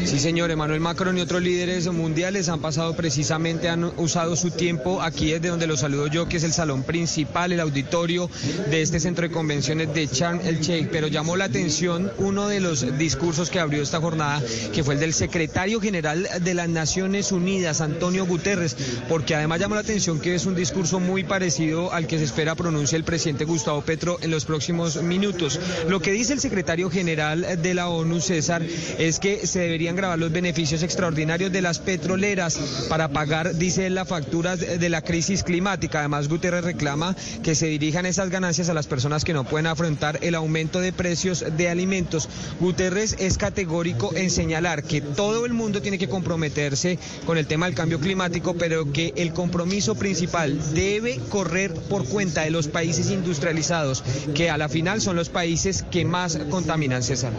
Sí, señor, Emmanuel Macron y otros líderes mundiales han pasado precisamente, han usado su tiempo aquí desde donde los saludo yo, que es el salón principal, el auditorio de este centro de convenciones de Charm el Sheikh, pero llamó la atención uno de los discursos que abrió esta jornada, que fue el del secretario general de las Naciones Unidas, Antonio Guterres, porque además llamó la atención que es un discurso muy parecido al que se espera pronuncie el presidente Gustavo Petro en los próximos minutos. Lo que dice el secretario general de la ONU, César, es que se deberían grabar los beneficios extraordinarios de las petroleras para pagar, dice él, las facturas de la crisis climática. Además, Guterres reclama que se dirijan esas ganancias a las personas que no pueden afrontar el aumento de precios de alimentos. Guterres es categórico en señalar que todo el mundo tiene que comprometerse con el tema del cambio climático, pero que el compromiso principal debe correr por cuenta de los países industrializados, que a la final son los países que más contaminan, César.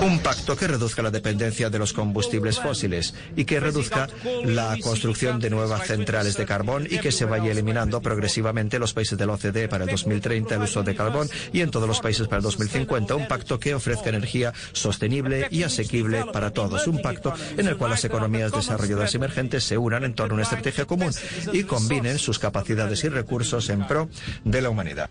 Un pacto que reduzca la dependencia de los combustibles fósiles y que reduzca la construcción de nuevas centrales de carbón y que se vaya eliminando progresivamente en los países del OCDE para el 2030 el uso de carbón y en todos los países para el 2050. Un pacto que ofrezca energía sostenible y asequible para todos. Un pacto en el cual las economías desarrolladas emergentes se unan en torno a una estrategia común y combinen sus capacidades y recursos en pro de la humanidad.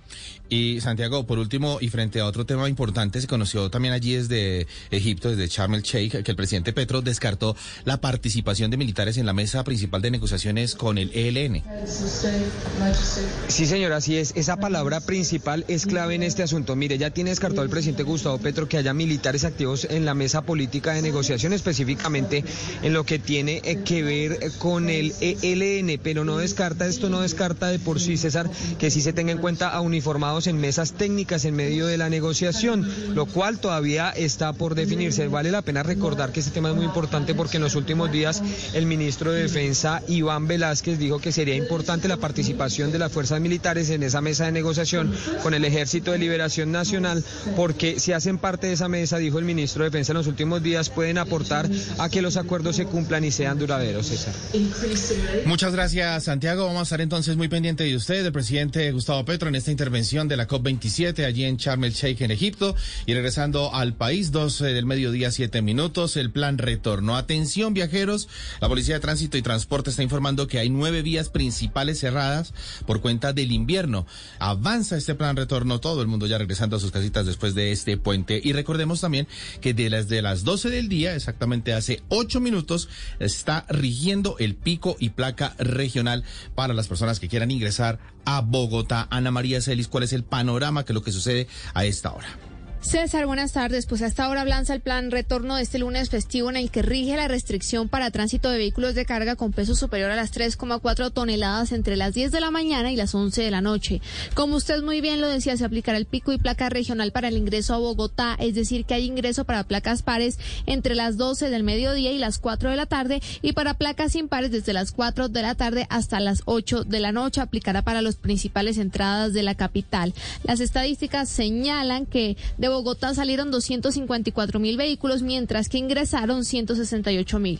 Y Santiago, por último, y frente a otro tema importante, se conoció también allí desde Egipto, desde Sharm el Sheikh, que el presidente Petro descartó la participación de militares en la mesa principal de negociaciones con el ELN. Sí, señor, así es. Esa palabra principal es clave en este asunto. Mire, ya tiene descartado el presidente Gustavo Petro que haya militares activos en la mesa política de negociación, específicamente en lo que tiene eh, que ver eh, con el ELN, pero no descarta, esto no descarta de por sí, César, que sí se tenga en cuenta a uniformados en mesas técnicas en medio de la negociación, lo cual todavía está por definirse. Vale la pena recordar que este tema es muy importante porque en los últimos días el ministro de Defensa, Iván Velázquez, dijo que sería importante la participación de las fuerzas militares en esa mesa de negociación con el Ejército de Liberación Nacional, porque si hacen parte de esa mesa, dijo el ministro de Defensa en los últimos días, pueden aportar a que los acuerdos se cumplan y sean duraderos, César. Muchas gracias, Santiago. Vamos a estar entonces muy pendiente de usted, del presidente Gustavo Petro, en esta intervención de la COP27 allí en Sharm el Sheikh, en Egipto. Y regresando al país, 12 del mediodía, 7 minutos, el plan retorno. Atención, viajeros. La Policía de Tránsito y Transporte está informando que hay nueve vías principales cerradas por cuenta del invierno. Avanza este plan retorno, todo el mundo ya regresando a sus casitas después de este puente. Y recordemos también que de las, de las 12 del día, exactamente hace 8 minutos, está rigiendo el pico y placa regional para las personas que quieran ingresar a Bogotá. Ana María Celis, ¿cuál es el panorama que es lo que sucede a esta hora? César, buenas tardes. Pues hasta ahora lanza el plan retorno de este lunes festivo en el que rige la restricción para tránsito de vehículos de carga con peso superior a las 3,4 toneladas entre las 10 de la mañana y las 11 de la noche. Como usted muy bien lo decía, se aplicará el pico y placa regional para el ingreso a Bogotá, es decir, que hay ingreso para placas pares entre las 12 del mediodía y las 4 de la tarde y para placas impares desde las 4 de la tarde hasta las 8 de la noche. Aplicará para las principales entradas de la capital. Las estadísticas señalan que Bogotá salieron 254 mil vehículos, mientras que ingresaron 168 mil.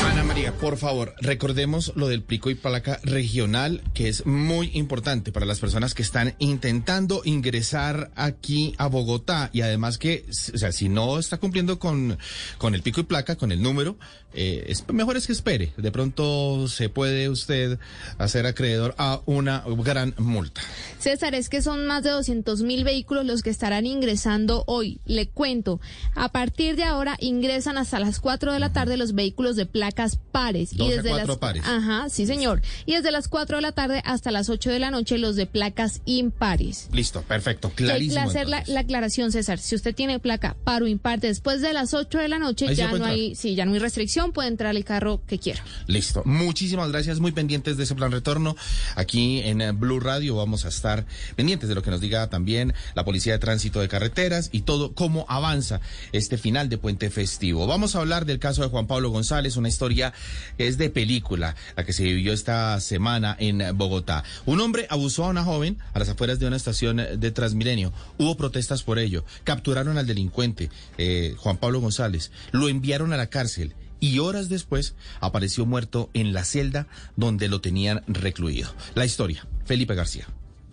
Ana María, por favor, recordemos lo del pico y placa regional, que es muy importante para las personas que están intentando ingresar aquí a Bogotá y además que, o sea, si no está cumpliendo con, con el pico y placa, con el número, eh, es, mejor es que espere. De pronto se puede usted hacer acreedor a una gran multa. César, es que son más de 200 mil vehículos los que estarán ingresando hoy. Le cuento, a partir de ahora ingresan hasta las 4 de la tarde los vehículos de placas pares. Y desde las pares. Ajá, sí señor. Y desde las 4 de la tarde hasta las 8 de la noche los de placas impares. Listo, perfecto, Que Hay que clarísimo. hacer la, la aclaración, César. Si usted tiene placa paro impar después de las 8 de la noche, Ahí ya no entrar. hay, sí, ya no hay restricción, puede entrar el carro que quiera. Listo. Muchísimas gracias. Muy pendientes de ese plan retorno. Aquí en eh, Blue Radio vamos a estar pendientes de lo que nos diga también la Policía de Tránsito de Carreteras y todo cómo avanza este final de puente festivo. Vamos a hablar del caso de Juan Pablo González, una historia es de película, la que se vivió esta semana en Bogotá. Un hombre abusó a una joven a las afueras de una estación de Transmilenio. Hubo protestas por ello. Capturaron al delincuente, eh, Juan Pablo González. Lo enviaron a la cárcel y horas después apareció muerto en la celda donde lo tenían recluido. La historia, Felipe García.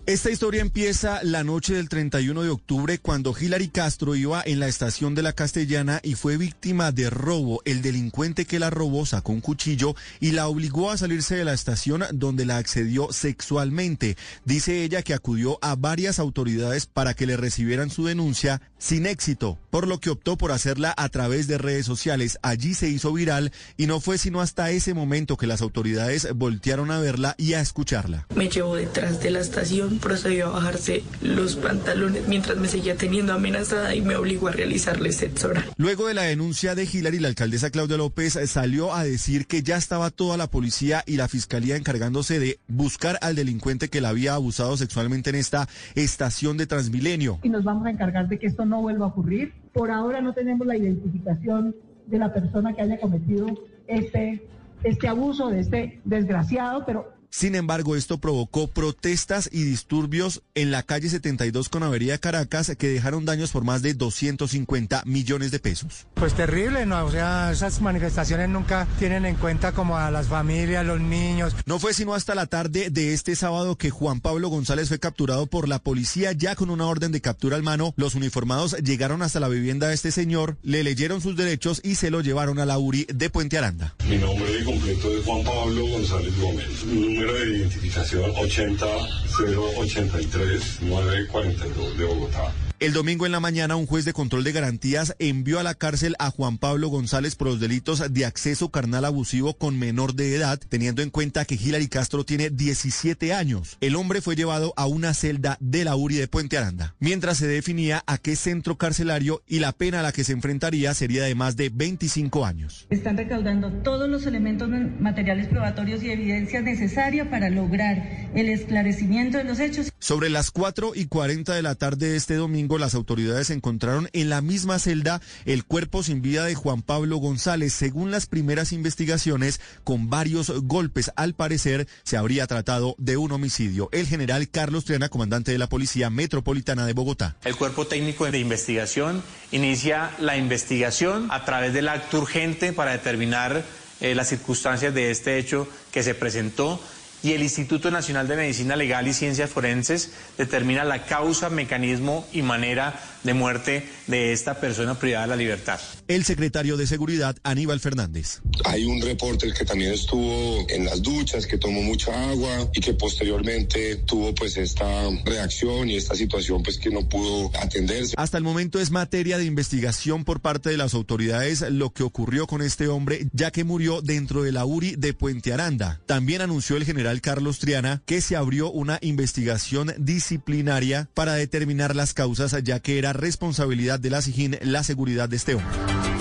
Esta historia empieza la noche del 31 de octubre cuando Hilary Castro iba en la estación de la Castellana y fue víctima de robo. El delincuente que la robó sacó un cuchillo y la obligó a salirse de la estación donde la accedió sexualmente. Dice ella que acudió a varias autoridades para que le recibieran su denuncia sin éxito, por lo que optó por hacerla a través de redes sociales. Allí se hizo viral y no fue sino hasta ese momento que las autoridades voltearon a verla y a escucharla. Me llevó detrás de la estación, procedió a bajarse los pantalones mientras me seguía teniendo amenazada y me obligó a realizarle sexo oral. Luego de la denuncia de Hillary, la alcaldesa Claudia López salió a decir que ya estaba toda la policía y la fiscalía encargándose de buscar al delincuente que la había abusado sexualmente en esta estación de Transmilenio. y nos vamos a encargar de que esto no vuelva a ocurrir. Por ahora no tenemos la identificación de la persona que haya cometido este, este abuso, de este desgraciado, pero Sin embargo, esto provocó protestas y disturbios en la calle 72 con Avenida Caracas que dejaron daños por más de 250 millones de pesos. Pues terrible, ¿no? O sea, esas manifestaciones nunca tienen en cuenta como a las familias, los niños. No fue sino hasta la tarde de este sábado que Juan Pablo González fue capturado por la policía ya con una orden de captura al mano. Los uniformados llegaron hasta la vivienda de este señor, le leyeron sus derechos y se lo llevaron a la URI de Puente Aranda. Mi nombre de completo es Juan Pablo González Gómez. Número de identificación 80-083-942 de Bogotá. El domingo en la mañana, un juez de control de garantías envió a la cárcel a Juan Pablo González por los delitos de acceso carnal abusivo con menor de edad, teniendo en cuenta que Hilary Castro tiene 17 años. El hombre fue llevado a una celda de la URI de Puente Aranda, mientras se definía a qué centro carcelario y la pena a la que se enfrentaría sería de más de 25 años. están recaudando todos los elementos materiales probatorios y evidencias necesarias para lograr el esclarecimiento de los hechos. Sobre las 4 y 40 de la tarde de este domingo, las autoridades encontraron en la misma celda el cuerpo sin vida de Juan Pablo González. Según las primeras investigaciones, con varios golpes, al parecer se habría tratado de un homicidio. El general Carlos Triana, comandante de la Policía Metropolitana de Bogotá. El cuerpo técnico de investigación inicia la investigación a través del acto urgente para determinar eh, las circunstancias de este hecho que se presentó y el Instituto Nacional de Medicina Legal y Ciencias Forenses determina la causa, mecanismo y manera de muerte de esta persona privada de la libertad. El secretario de Seguridad, Aníbal Fernández. Hay un reporte que también estuvo en las duchas, que tomó mucha agua y que posteriormente tuvo pues esta reacción y esta situación pues que no pudo atenderse. Hasta el momento es materia de investigación por parte de las autoridades lo que ocurrió con este hombre, ya que murió dentro de la URI de Puente Aranda. También anunció el general Carlos Triana que se abrió una investigación disciplinaria para determinar las causas, ya que era responsabilidad de la SIGIN la seguridad de este hombre.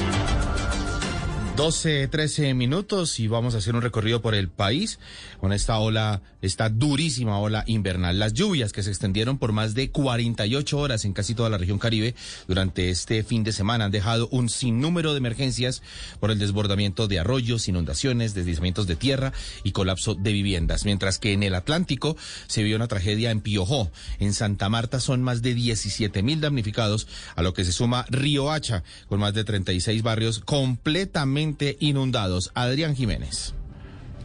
12, 13 minutos y vamos a hacer un recorrido por el país con esta ola, esta durísima ola invernal. Las lluvias que se extendieron por más de 48 horas en casi toda la región Caribe durante este fin de semana han dejado un sinnúmero de emergencias por el desbordamiento de arroyos, inundaciones, deslizamientos de tierra y colapso de viviendas. Mientras que en el Atlántico se vio una tragedia en Piojó. En Santa Marta son más de 17 mil damnificados, a lo que se suma Río Hacha, con más de 36 barrios completamente inundados. Adrián Jiménez.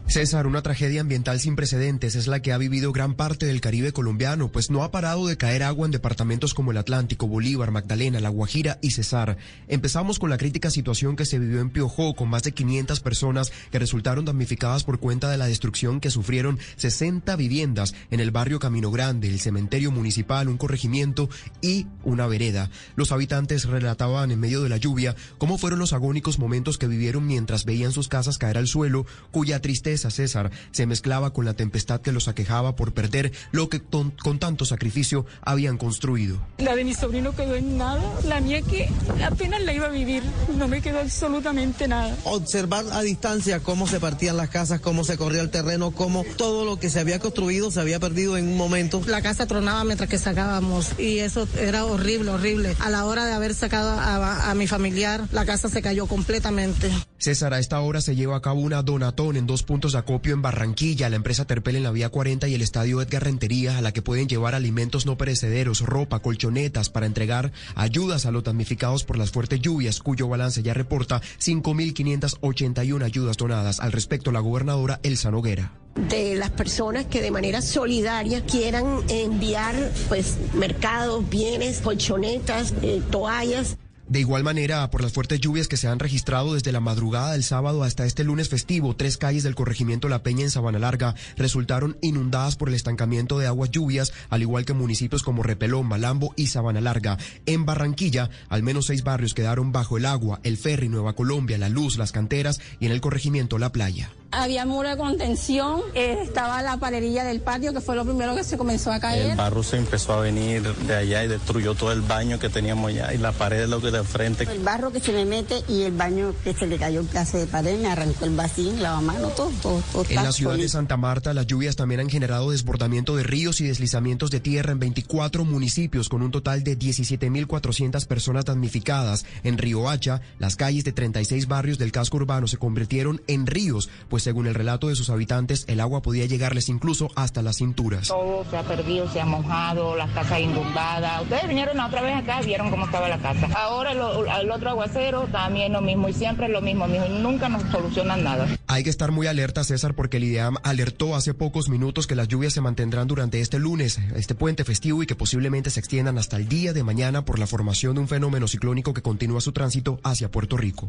César, una tragedia ambiental sin precedentes es la que ha vivido gran parte del Caribe colombiano, pues no ha parado de caer agua en departamentos como el Atlántico, Bolívar, Magdalena, La Guajira y Cesar. Empezamos con la crítica situación que se vivió en Piojó, con más de 500 personas que resultaron damnificadas por cuenta de la destrucción que sufrieron 60 viviendas en el barrio Camino Grande, el cementerio municipal, un corregimiento y una vereda. Los habitantes relataban en medio de la lluvia cómo fueron los agónicos momentos que vivieron mientras veían sus casas caer al suelo, cuya tristeza a César se mezclaba con la tempestad que los aquejaba por perder lo que con, con tanto sacrificio habían construido. La de mi sobrino quedó en nada, la mía que apenas la iba a vivir, no me quedó absolutamente nada. Observar a distancia cómo se partían las casas, cómo se corría el terreno, cómo todo lo que se había construido se había perdido en un momento. La casa tronaba mientras que sacábamos y eso era horrible, horrible. A la hora de haber sacado a, a mi familiar, la casa se cayó completamente. César, a esta hora se lleva a cabo una donatón en dos puntos de acopio en Barranquilla, la empresa Terpel en la vía 40 y el estadio Edgar Rentería, a la que pueden llevar alimentos no perecederos, ropa, colchonetas para entregar ayudas a los damnificados por las fuertes lluvias, cuyo balance ya reporta 5.581 ayudas donadas. Al respecto, la gobernadora Elsa Noguera. de las personas que de manera solidaria quieran enviar pues mercados, bienes, colchonetas, eh, toallas. De igual manera, por las fuertes lluvias que se han registrado desde la madrugada del sábado hasta este lunes festivo, tres calles del corregimiento La Peña en Sabana Larga resultaron inundadas por el estancamiento de aguas lluvias, al igual que municipios como Repelón, Malambo y Sabana Larga. En Barranquilla, al menos seis barrios quedaron bajo el agua, el ferry, Nueva Colombia, La Luz, Las Canteras y en el corregimiento La Playa. Había muro de contención, eh, estaba la palerilla del patio, que fue lo primero que se comenzó a caer. El barro se empezó a venir de allá y destruyó todo el baño que teníamos allá y la pared de lo frente. El barro que se me mete y el baño que se le cayó el pedazo de pared, me arrancó el vacío, lavamanos, todo, todo, todo. En la ciudad de. Santa Marta, las lluvias también han generado desbordamiento de ríos y deslizamientos de tierra en 24 municipios, con un total de 17.400 personas damnificadas. En Río Hacha, las calles de 36 barrios del casco urbano se convirtieron en ríos, pues según el relato de sus habitantes, el agua podía llegarles incluso hasta las cinturas. Todo se ha perdido, se ha mojado, las casas inundadas. Ustedes vinieron otra vez acá, vieron cómo estaba la casa. Ahora lo- el otro aguacero también lo mismo y siempre lo mismo, mijo, y nunca nos solucionan nada. Hay que estar muy alerta, César, porque el IDEAM alertó hace pocos minutos que las lluvias se mantendrán durante este lunes, este puente festivo, y que posiblemente se extiendan hasta el día de mañana por la formación de un fenómeno ciclónico que continúa su tránsito hacia Puerto Rico.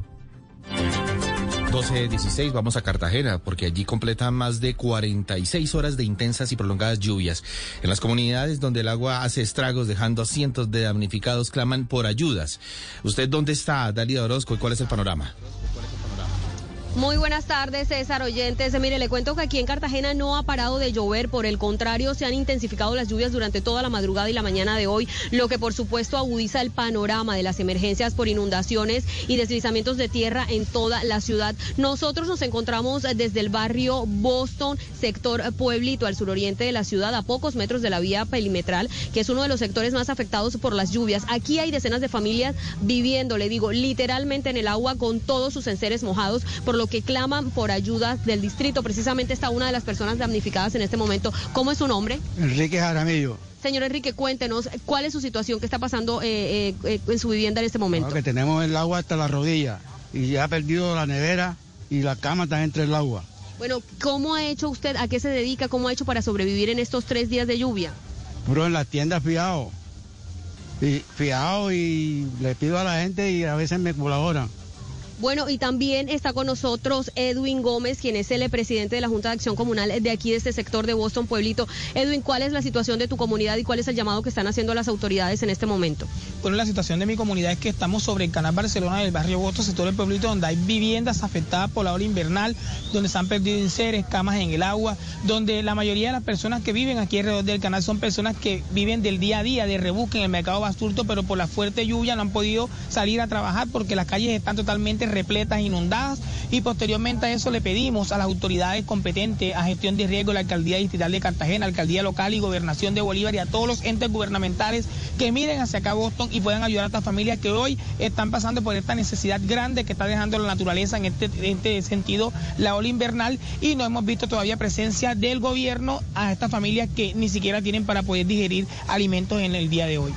12.16, vamos a Cartagena, porque allí completan más de 46 horas de intensas y prolongadas lluvias. En las comunidades donde el agua hace estragos, dejando a cientos de damnificados, claman por ayudas. ¿Usted dónde está, Dalia Orozco, y cuál es el panorama? Muy buenas tardes, César Oyentes. Mire, le cuento que aquí en Cartagena no ha parado de llover, por el contrario, se han intensificado las lluvias durante toda la madrugada y la mañana de hoy, lo que por supuesto agudiza el panorama de las emergencias por inundaciones y deslizamientos de tierra en toda la ciudad. Nosotros nos encontramos desde el barrio Boston, sector Pueblito, al suroriente de la ciudad, a pocos metros de la vía perimetral, que es uno de los sectores más afectados por las lluvias. Aquí hay decenas de familias viviendo, le digo, literalmente en el agua con todos sus enseres mojados, por lo que claman por ayuda del distrito. Precisamente está una de las personas damnificadas en este momento. ¿Cómo es su nombre? Enrique Jaramillo, Señor Enrique, cuéntenos cuál es su situación, qué está pasando eh, eh, eh, en su vivienda en este momento. que tenemos el agua hasta la rodilla y ya ha perdido la nevera y la cama está entre el agua. Bueno, ¿cómo ha hecho usted, a qué se dedica, cómo ha hecho para sobrevivir en estos tres días de lluvia? Bro, en la tienda fiado. Y fiado y le pido a la gente y a veces me colaboran. Bueno, y también está con nosotros Edwin Gómez, quien es el presidente de la Junta de Acción Comunal de aquí, de este sector de Boston Pueblito. Edwin, ¿cuál es la situación de tu comunidad y cuál es el llamado que están haciendo las autoridades en este momento? Bueno, la situación de mi comunidad es que estamos sobre el canal Barcelona del barrio Boston, sector del pueblito, donde hay viviendas afectadas por la ola invernal, donde se han perdido enseres, camas en el agua, donde la mayoría de las personas que viven aquí alrededor del canal son personas que viven del día a día, de rebusque en el mercado basurto, pero por la fuerte lluvia no han podido salir a trabajar porque las calles están totalmente repletas, inundadas, y posteriormente a eso le pedimos a las autoridades competentes, a gestión de riesgo, la alcaldía distrital de Cartagena, alcaldía local y gobernación de Bolívar y a todos los entes gubernamentales que miren hacia acá Boston y puedan ayudar a estas familias que hoy están pasando por esta necesidad grande que está dejando la naturaleza en este, en este sentido, la ola invernal, y no hemos visto todavía presencia del gobierno a estas familias que ni siquiera tienen para poder digerir alimentos en el día de hoy.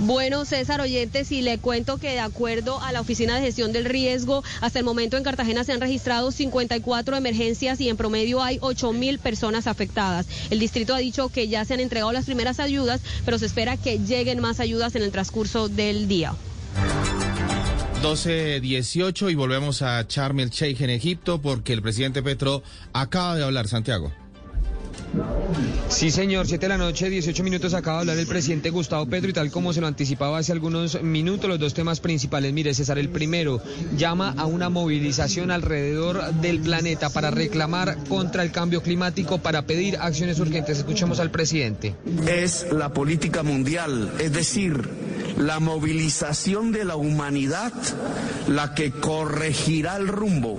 Bueno, César Oyentes, y le cuento que de acuerdo a la Oficina de Gestión del Riesgo, hasta el momento en Cartagena se han registrado 54 emergencias y en promedio hay 8 mil personas afectadas. El distrito ha dicho que ya se han entregado las primeras ayudas, pero se espera que lleguen más ayudas en el transcurso del día. 12.18 y volvemos a Sharm el Sheikh en Egipto porque el presidente Petro acaba de hablar, Santiago. Sí, señor, 7 de la noche, 18 minutos acaba de hablar el presidente Gustavo Petro y tal como se lo anticipaba hace algunos minutos, los dos temas principales. Mire, César, el primero llama a una movilización alrededor del planeta para reclamar contra el cambio climático, para pedir acciones urgentes. Escuchemos al presidente. es la política mundial, es decir, la movilización de la humanidad la que corregirá el rumbo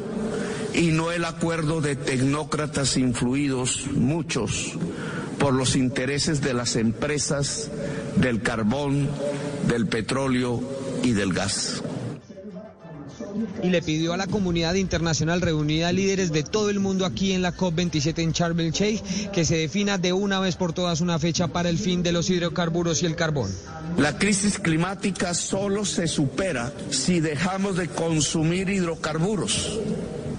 y no el acuerdo de tecnócratas influidos, muchos, por los intereses de las empresas del carbón, del petróleo y del gas. y le pidió a la comunidad internacional reunida líderes de todo el mundo aquí en la COP27 en Sharm el Sheikh que se defina de una vez por todas una fecha para el fin de los hidrocarburos y el carbón. La crisis climática solo se supera si dejamos de consumir hidrocarburos.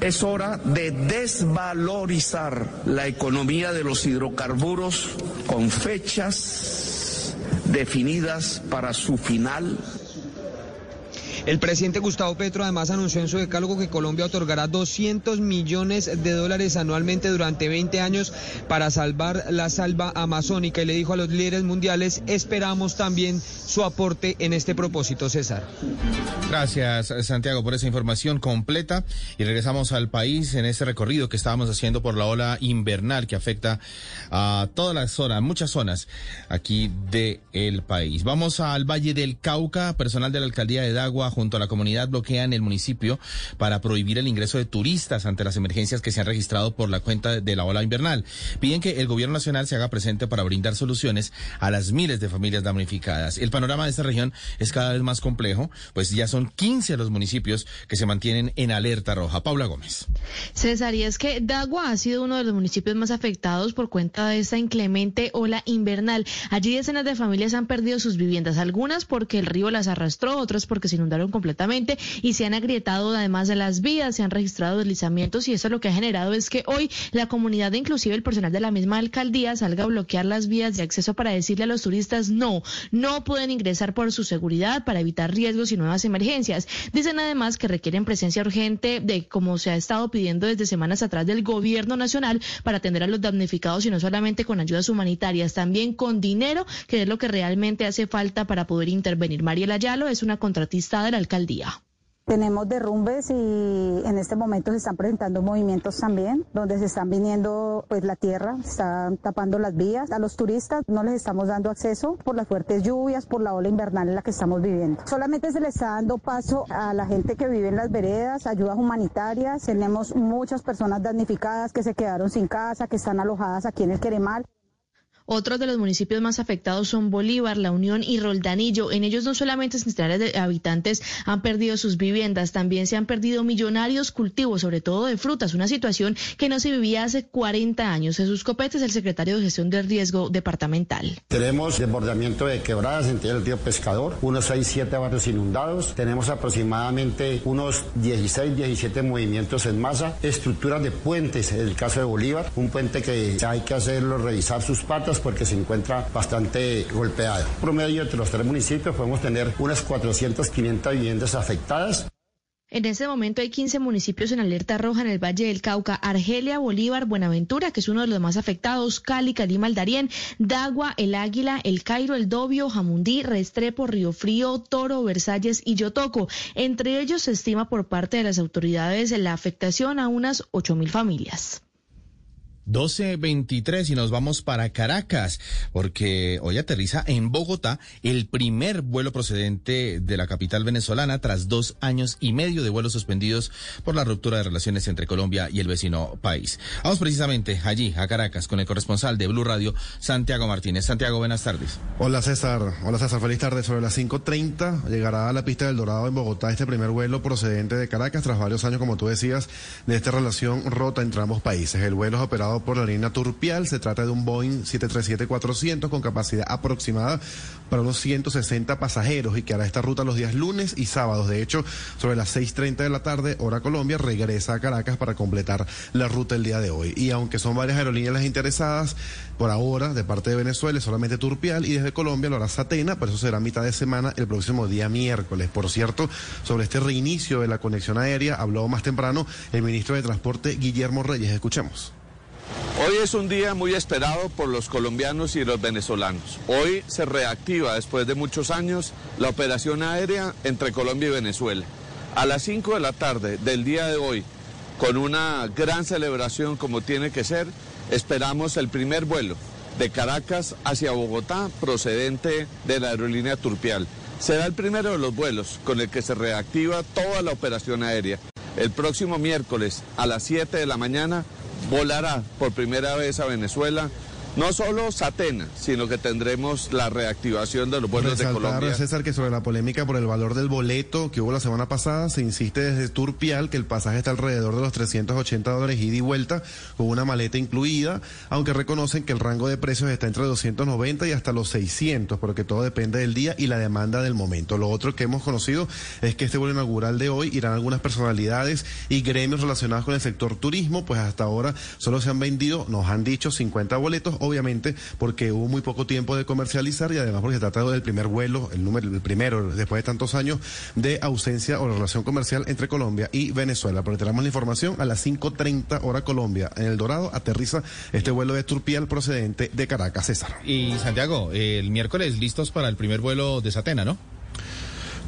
Es hora de desvalorizar la economía de los hidrocarburos con fechas definidas para su final el presidente Gustavo Petro además anunció en su decálogo que Colombia otorgará 200 millones de dólares anualmente durante 20 años para salvar la salva amazónica y le dijo a los líderes mundiales, esperamos también su aporte en este propósito, César. Gracias, Santiago, por esa información completa y regresamos al país en este recorrido que estábamos haciendo por la ola invernal que afecta a todas las zonas, muchas zonas aquí del país. Vamos al Valle del Cauca, personal de la alcaldía de Dagua junto a la comunidad bloquean el municipio para prohibir el ingreso de turistas ante las emergencias que se han registrado por la cuenta de la ola invernal. Piden que el gobierno nacional se haga presente para brindar soluciones a las miles de familias damnificadas. El panorama de esta región es cada vez más complejo, pues ya son 15 los municipios que se mantienen en alerta roja. Paula Gómez. César, y es que Dagua ha sido uno de los municipios más afectados por cuenta de esta inclemente ola invernal. Allí decenas de familias han perdido sus viviendas, algunas porque el río las arrastró, otras porque se inundaron completamente y se han agrietado además de las vías, se han registrado deslizamientos y eso lo que ha generado es que hoy la comunidad, inclusive el personal de la misma alcaldía, salga a bloquear las vías de acceso para decirle a los turistas no, no pueden ingresar por su seguridad para evitar riesgos y nuevas emergencias. Dicen además que requieren presencia urgente de como se ha estado pidiendo desde semanas atrás del gobierno nacional para atender a los damnificados y no solamente con ayudas humanitarias, también con dinero, que es lo que realmente hace falta para poder intervenir. Mariela Ayalo es una contratista de alcaldía. Tenemos derrumbes y en este momento se están presentando movimientos también, donde se están viniendo pues la tierra, están tapando las vías. A los turistas no les estamos dando acceso por las fuertes lluvias, por la ola invernal en la que estamos viviendo. Solamente se les está dando paso a la gente que vive en las veredas, ayudas humanitarias. Tenemos muchas personas damnificadas que se quedaron sin casa, que están alojadas aquí en el Queremal. Otros de los municipios más afectados son Bolívar, La Unión y Roldanillo. En ellos no solamente centenares de habitantes han perdido sus viviendas, también se han perdido millonarios cultivos, sobre todo de frutas, una situación que no se vivía hace 40 años. Jesús Copete es el secretario de Gestión del Riesgo Departamental. Tenemos desbordamiento de quebradas en el río Pescador, unos 6, 7 barrios inundados. Tenemos aproximadamente unos 16, 17 movimientos en masa, estructuras de puentes, en el caso de Bolívar, un puente que hay que hacerlo, revisar sus patas porque se encuentra bastante golpeado. Promedio entre los tres municipios podemos tener unas 400, 500 viviendas afectadas. En este momento hay 15 municipios en alerta roja en el Valle del Cauca, Argelia, Bolívar, Buenaventura, que es uno de los más afectados, Cali, Calima, el Darién, Dagua, El Águila, El Cairo, El Dobio, Jamundí, Restrepo, Río Frío, Toro, Versalles y Yotoco. Entre ellos se estima por parte de las autoridades la afectación a unas 8.000 familias. 12.23 y nos vamos para Caracas, porque hoy aterriza en Bogotá el primer vuelo procedente de la capital venezolana tras dos años y medio de vuelos suspendidos por la ruptura de relaciones entre Colombia y el vecino país. Vamos precisamente allí, a Caracas, con el corresponsal de Blue Radio, Santiago Martínez. Santiago, buenas tardes. Hola César, hola César, feliz tarde. Sobre las 5.30 llegará a la pista del Dorado en Bogotá este primer vuelo procedente de Caracas tras varios años, como tú decías, de esta relación rota entre ambos países. El vuelo es por la línea Turpial. Se trata de un Boeing 737-400 con capacidad aproximada para unos 160 pasajeros y que hará esta ruta los días lunes y sábados. De hecho, sobre las 6.30 de la tarde, hora Colombia, regresa a Caracas para completar la ruta el día de hoy. Y aunque son varias aerolíneas las interesadas, por ahora, de parte de Venezuela, es solamente Turpial y desde Colombia lo hará Satena, por eso será mitad de semana el próximo día miércoles. Por cierto, sobre este reinicio de la conexión aérea, habló más temprano el ministro de Transporte, Guillermo Reyes. Escuchemos. Hoy es un día muy esperado por los colombianos y los venezolanos. Hoy se reactiva después de muchos años la operación aérea entre Colombia y Venezuela. A las 5 de la tarde del día de hoy, con una gran celebración como tiene que ser, esperamos el primer vuelo de Caracas hacia Bogotá procedente de la aerolínea Turpial. Será el primero de los vuelos con el que se reactiva toda la operación aérea. El próximo miércoles a las 7 de la mañana volará por primera vez a Venezuela no solo Satena, sino que tendremos la reactivación de los vuelos de Colombia. César, que sobre la polémica por el valor del boleto que hubo la semana pasada, se insiste desde Turpial que el pasaje está alrededor de los 380 dólares ida y vuelta, con una maleta incluida, aunque reconocen que el rango de precios está entre 290 y hasta los 600, porque todo depende del día y la demanda del momento. Lo otro que hemos conocido es que este vuelo inaugural de hoy irán algunas personalidades y gremios relacionados con el sector turismo, pues hasta ahora solo se han vendido, nos han dicho, 50 boletos obviamente porque hubo muy poco tiempo de comercializar y además porque se trata del primer vuelo, el número, el primero después de tantos años de ausencia o relación comercial entre Colombia y Venezuela. Pero tenemos la información a las 5.30 hora Colombia. En El Dorado aterriza este vuelo de Turpial procedente de Caracas, César. Y Santiago, el miércoles listos para el primer vuelo de Satena, ¿no?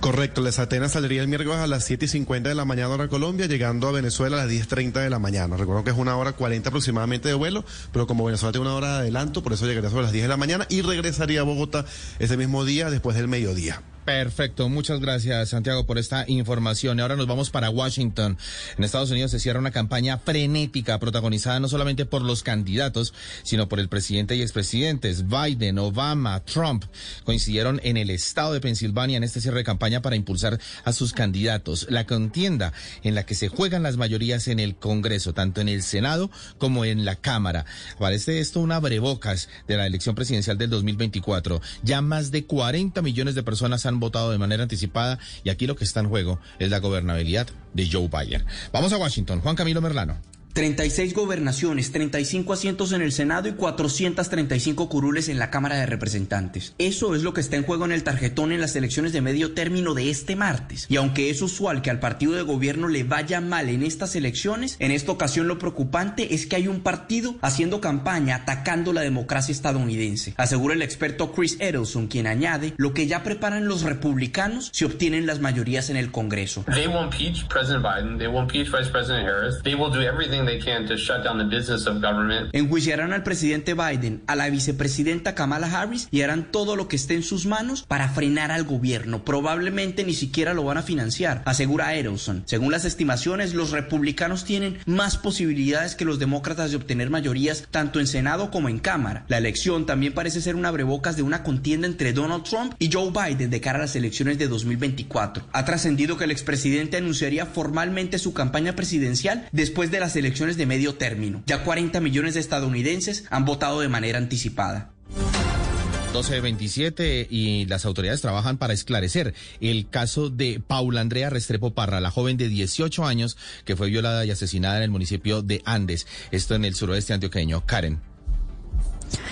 Correcto, el Atenas saldría el miércoles a las 7 y 50 de la mañana hora Colombia, llegando a Venezuela a las 10.30 de la mañana. Recuerdo que es una hora 40 aproximadamente de vuelo, pero como Venezuela tiene una hora de adelanto, por eso llegaría sobre las 10 de la mañana y regresaría a Bogotá ese mismo día después del mediodía. Perfecto, muchas gracias Santiago por esta información. Y ahora nos vamos para Washington. En Estados Unidos se cierra una campaña frenética protagonizada no solamente por los candidatos, sino por el presidente y expresidentes. Biden, Obama, Trump coincidieron en el estado de Pensilvania en este cierre de campaña para impulsar a sus candidatos. La contienda en la que se juegan las mayorías en el Congreso, tanto en el Senado como en la Cámara. Parece esto una abrebocas de la elección presidencial del 2024. Ya más de 40 millones de personas han han votado de manera anticipada y aquí lo que está en juego es la gobernabilidad de Joe Biden. Vamos a Washington. Juan Camilo Merlano. 36 gobernaciones, 35 asientos en el Senado y 435 curules en la Cámara de Representantes. Eso es lo que está en juego en el tarjetón en las elecciones de medio término de este martes. Y aunque es usual que al partido de gobierno le vaya mal en estas elecciones, en esta ocasión lo preocupante es que hay un partido haciendo campaña atacando la democracia estadounidense. Asegura el experto Chris Edelson, quien añade lo que ya preparan los republicanos si obtienen las mayorías en el Congreso. They will impeach President Biden, they will impeach Vice President Harris, they will do everything Enjuiciarán al presidente Biden, a la vicepresidenta Kamala Harris y harán todo lo que esté en sus manos para frenar al gobierno. Probablemente ni siquiera lo van a financiar, asegura Edelson. Según las estimaciones, los republicanos tienen más posibilidades que los demócratas de obtener mayorías tanto en Senado como en Cámara. La elección también parece ser un abrebocas de una contienda entre Donald Trump y Joe Biden de cara a las elecciones de 2024. Ha trascendido que el expresidente anunciaría formalmente su campaña presidencial después de las elecciones de medio término. Ya 40 millones de estadounidenses han votado de manera anticipada. 12.27 y las autoridades trabajan para esclarecer el caso de Paula Andrea Restrepo Parra, la joven de 18 años que fue violada y asesinada en el municipio de Andes, esto en el suroeste antioqueño. Karen.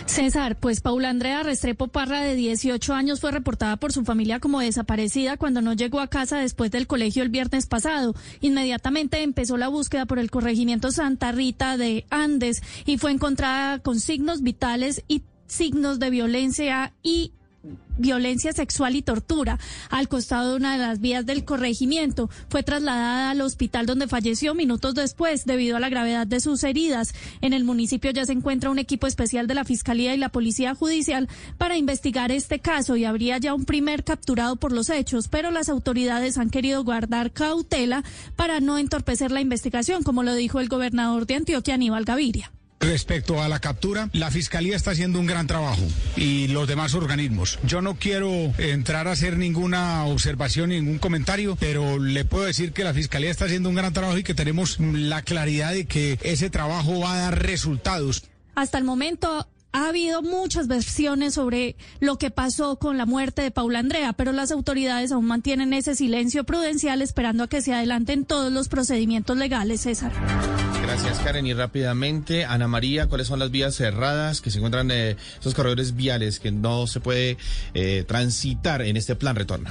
César, pues Paula Andrea Restrepo Parra, de 18 años, fue reportada por su familia como desaparecida cuando no llegó a casa después del colegio el viernes pasado. Inmediatamente empezó la búsqueda por el corregimiento Santa Rita de Andes y fue encontrada con signos vitales y signos de violencia y violencia sexual y tortura al costado de una de las vías del corregimiento. Fue trasladada al hospital donde falleció minutos después debido a la gravedad de sus heridas. En el municipio ya se encuentra un equipo especial de la Fiscalía y la Policía Judicial para investigar este caso y habría ya un primer capturado por los hechos, pero las autoridades han querido guardar cautela para no entorpecer la investigación, como lo dijo el gobernador de Antioquia, Aníbal Gaviria. Respecto a la captura, la Fiscalía está haciendo un gran trabajo y los demás organismos. Yo no quiero entrar a hacer ninguna observación, ningún comentario, pero le puedo decir que la Fiscalía está haciendo un gran trabajo y que tenemos la claridad de que ese trabajo va a dar resultados. Hasta el momento ha habido muchas versiones sobre lo que pasó con la muerte de Paula Andrea, pero las autoridades aún mantienen ese silencio prudencial esperando a que se adelanten todos los procedimientos legales, César. Gracias, Karen. Y rápidamente, Ana María, ¿cuáles son las vías cerradas que se encuentran en esos corredores viales que no se puede eh, transitar en este plan retorno?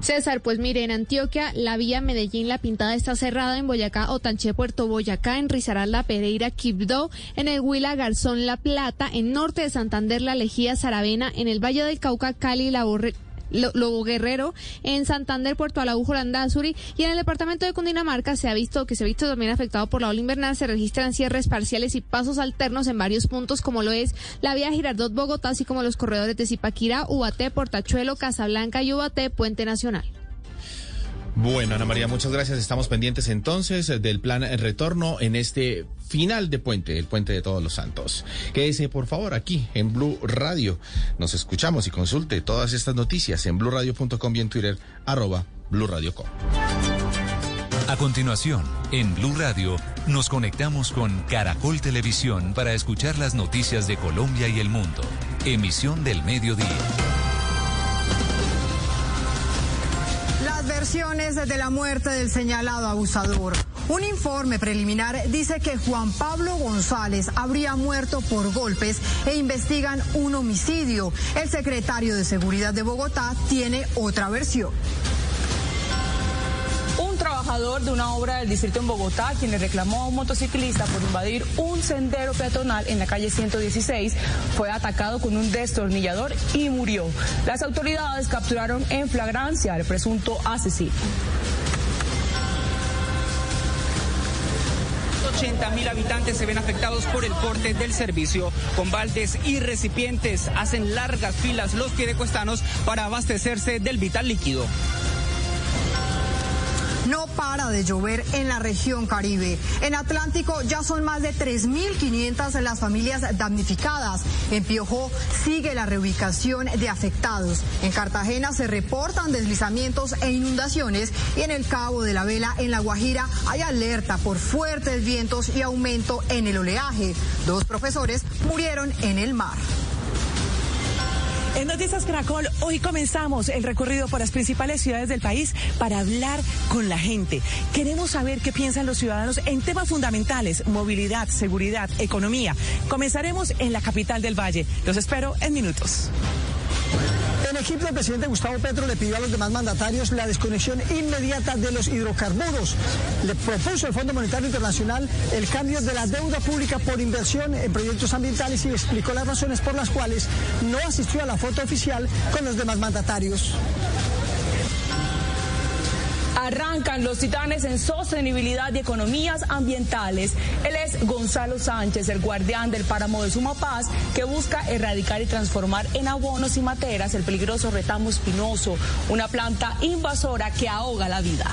César, pues mire, en Antioquia la vía Medellín-La Pintada está cerrada, en Boyacá, Otanche, Puerto Boyacá, en Risaralda, Pereira, Quibdó, en el Huila, Garzón, La Plata, en norte de Santander, La Lejía, Saravena, en el Valle del Cauca, Cali, La Borre Lobo Guerrero, en Santander, Puerto Alaújo, Landazuri y en el departamento de Cundinamarca se ha visto que se ha visto también afectado por la ola invernal. Se registran cierres parciales y pasos alternos en varios puntos, como lo es la vía Girardot Bogotá, así como los corredores de Zipaquirá, Ubaté, Portachuelo, Casablanca y Ubaté, Puente Nacional. Bueno, Ana María, muchas gracias. Estamos pendientes entonces del plan retorno en este final de puente, el puente de todos los santos. Quédese, por favor, aquí en Blue Radio. Nos escuchamos y consulte todas estas noticias en bluradio.com y en Twitter, arroba Blue Radio A continuación, en Blue Radio, nos conectamos con Caracol Televisión para escuchar las noticias de Colombia y el mundo. Emisión del mediodía. De la muerte del señalado abusador. Un informe preliminar dice que Juan Pablo González habría muerto por golpes e investigan un homicidio. El secretario de Seguridad de Bogotá tiene otra versión trabajador de una obra del distrito en Bogotá, quien le reclamó a un motociclista por invadir un sendero peatonal en la calle 116, fue atacado con un destornillador y murió. Las autoridades capturaron en flagrancia al presunto asesino. 80 mil habitantes se ven afectados por el corte del servicio. Con baldes y recipientes hacen largas filas los piedecuestanos para abastecerse del vital líquido. No para de llover en la región Caribe. En Atlántico ya son más de 3.500 las familias damnificadas. En Piojó sigue la reubicación de afectados. En Cartagena se reportan deslizamientos e inundaciones y en el Cabo de la Vela, en La Guajira, hay alerta por fuertes vientos y aumento en el oleaje. Dos profesores murieron en el mar. En Noticias Caracol, hoy comenzamos el recorrido por las principales ciudades del país para hablar con la gente. Queremos saber qué piensan los ciudadanos en temas fundamentales, movilidad, seguridad, economía. Comenzaremos en la capital del Valle. Los espero en minutos. En Egipto, el presidente Gustavo Petro le pidió a los demás mandatarios la desconexión inmediata de los hidrocarburos. Le propuso el Fondo Monetario Internacional el cambio de la deuda pública por inversión en proyectos ambientales y explicó las razones por las cuales no asistió a la foto oficial con los demás mandatarios. Arrancan los titanes en sostenibilidad y economías ambientales. Él es Gonzalo Sánchez, el guardián del páramo de Sumapaz, que busca erradicar y transformar en abonos y materas el peligroso retamo espinoso, una planta invasora que ahoga la vida.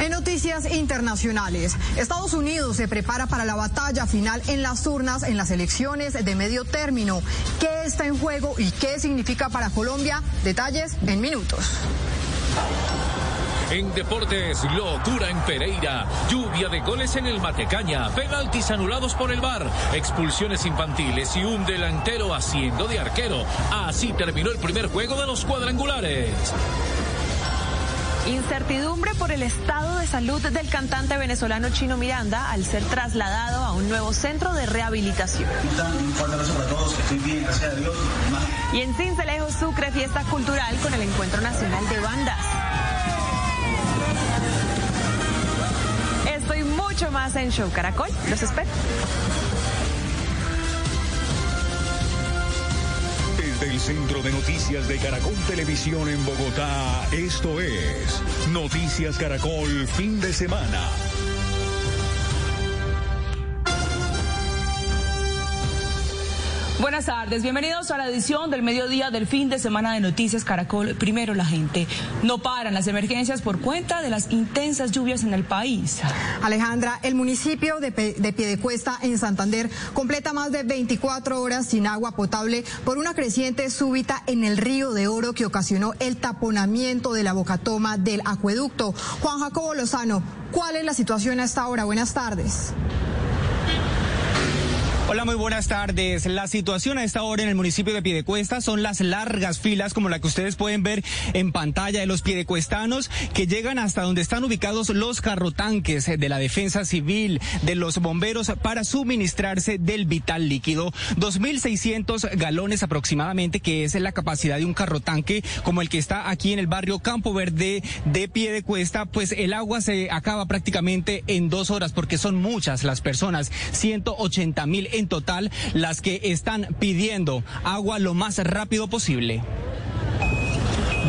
En noticias internacionales, Estados Unidos se prepara para la batalla final en las urnas en las elecciones de medio término. ¿Qué está en juego y qué significa para Colombia? Detalles en minutos. En deportes, locura en Pereira, lluvia de goles en el Matecaña, penaltis anulados por el VAR, expulsiones infantiles y un delantero haciendo de arquero. Así terminó el primer juego de los cuadrangulares. Incertidumbre por el estado de salud del cantante venezolano Chino Miranda al ser trasladado a un nuevo centro de rehabilitación. Y en Cincelejo Sucre, fiesta cultural con el Encuentro Nacional de Bandas. Estoy mucho más en Show Caracol. Los espero. Desde el Centro de Noticias de Caracol Televisión en Bogotá, esto es Noticias Caracol Fin de Semana. Buenas tardes, bienvenidos a la edición del mediodía del fin de semana de Noticias Caracol. Primero la gente. No paran las emergencias por cuenta de las intensas lluvias en el país. Alejandra, el municipio de, de Piedecuesta en Santander completa más de 24 horas sin agua potable por una creciente súbita en el río de Oro que ocasionó el taponamiento de la bocatoma del acueducto. Juan Jacobo Lozano, ¿cuál es la situación a esta hora? Buenas tardes. Hola, muy buenas tardes. La situación a esta hora en el municipio de Piedecuesta son las largas filas como la que ustedes pueden ver en pantalla de los piedecuestanos que llegan hasta donde están ubicados los carrotanques de la defensa civil, de los bomberos para suministrarse del vital líquido. 2.600 galones aproximadamente, que es la capacidad de un carrotanque como el que está aquí en el barrio Campo Verde de Piedecuesta, pues el agua se acaba prácticamente en dos horas porque son muchas las personas, 180 mil en total las que están pidiendo agua lo más rápido posible.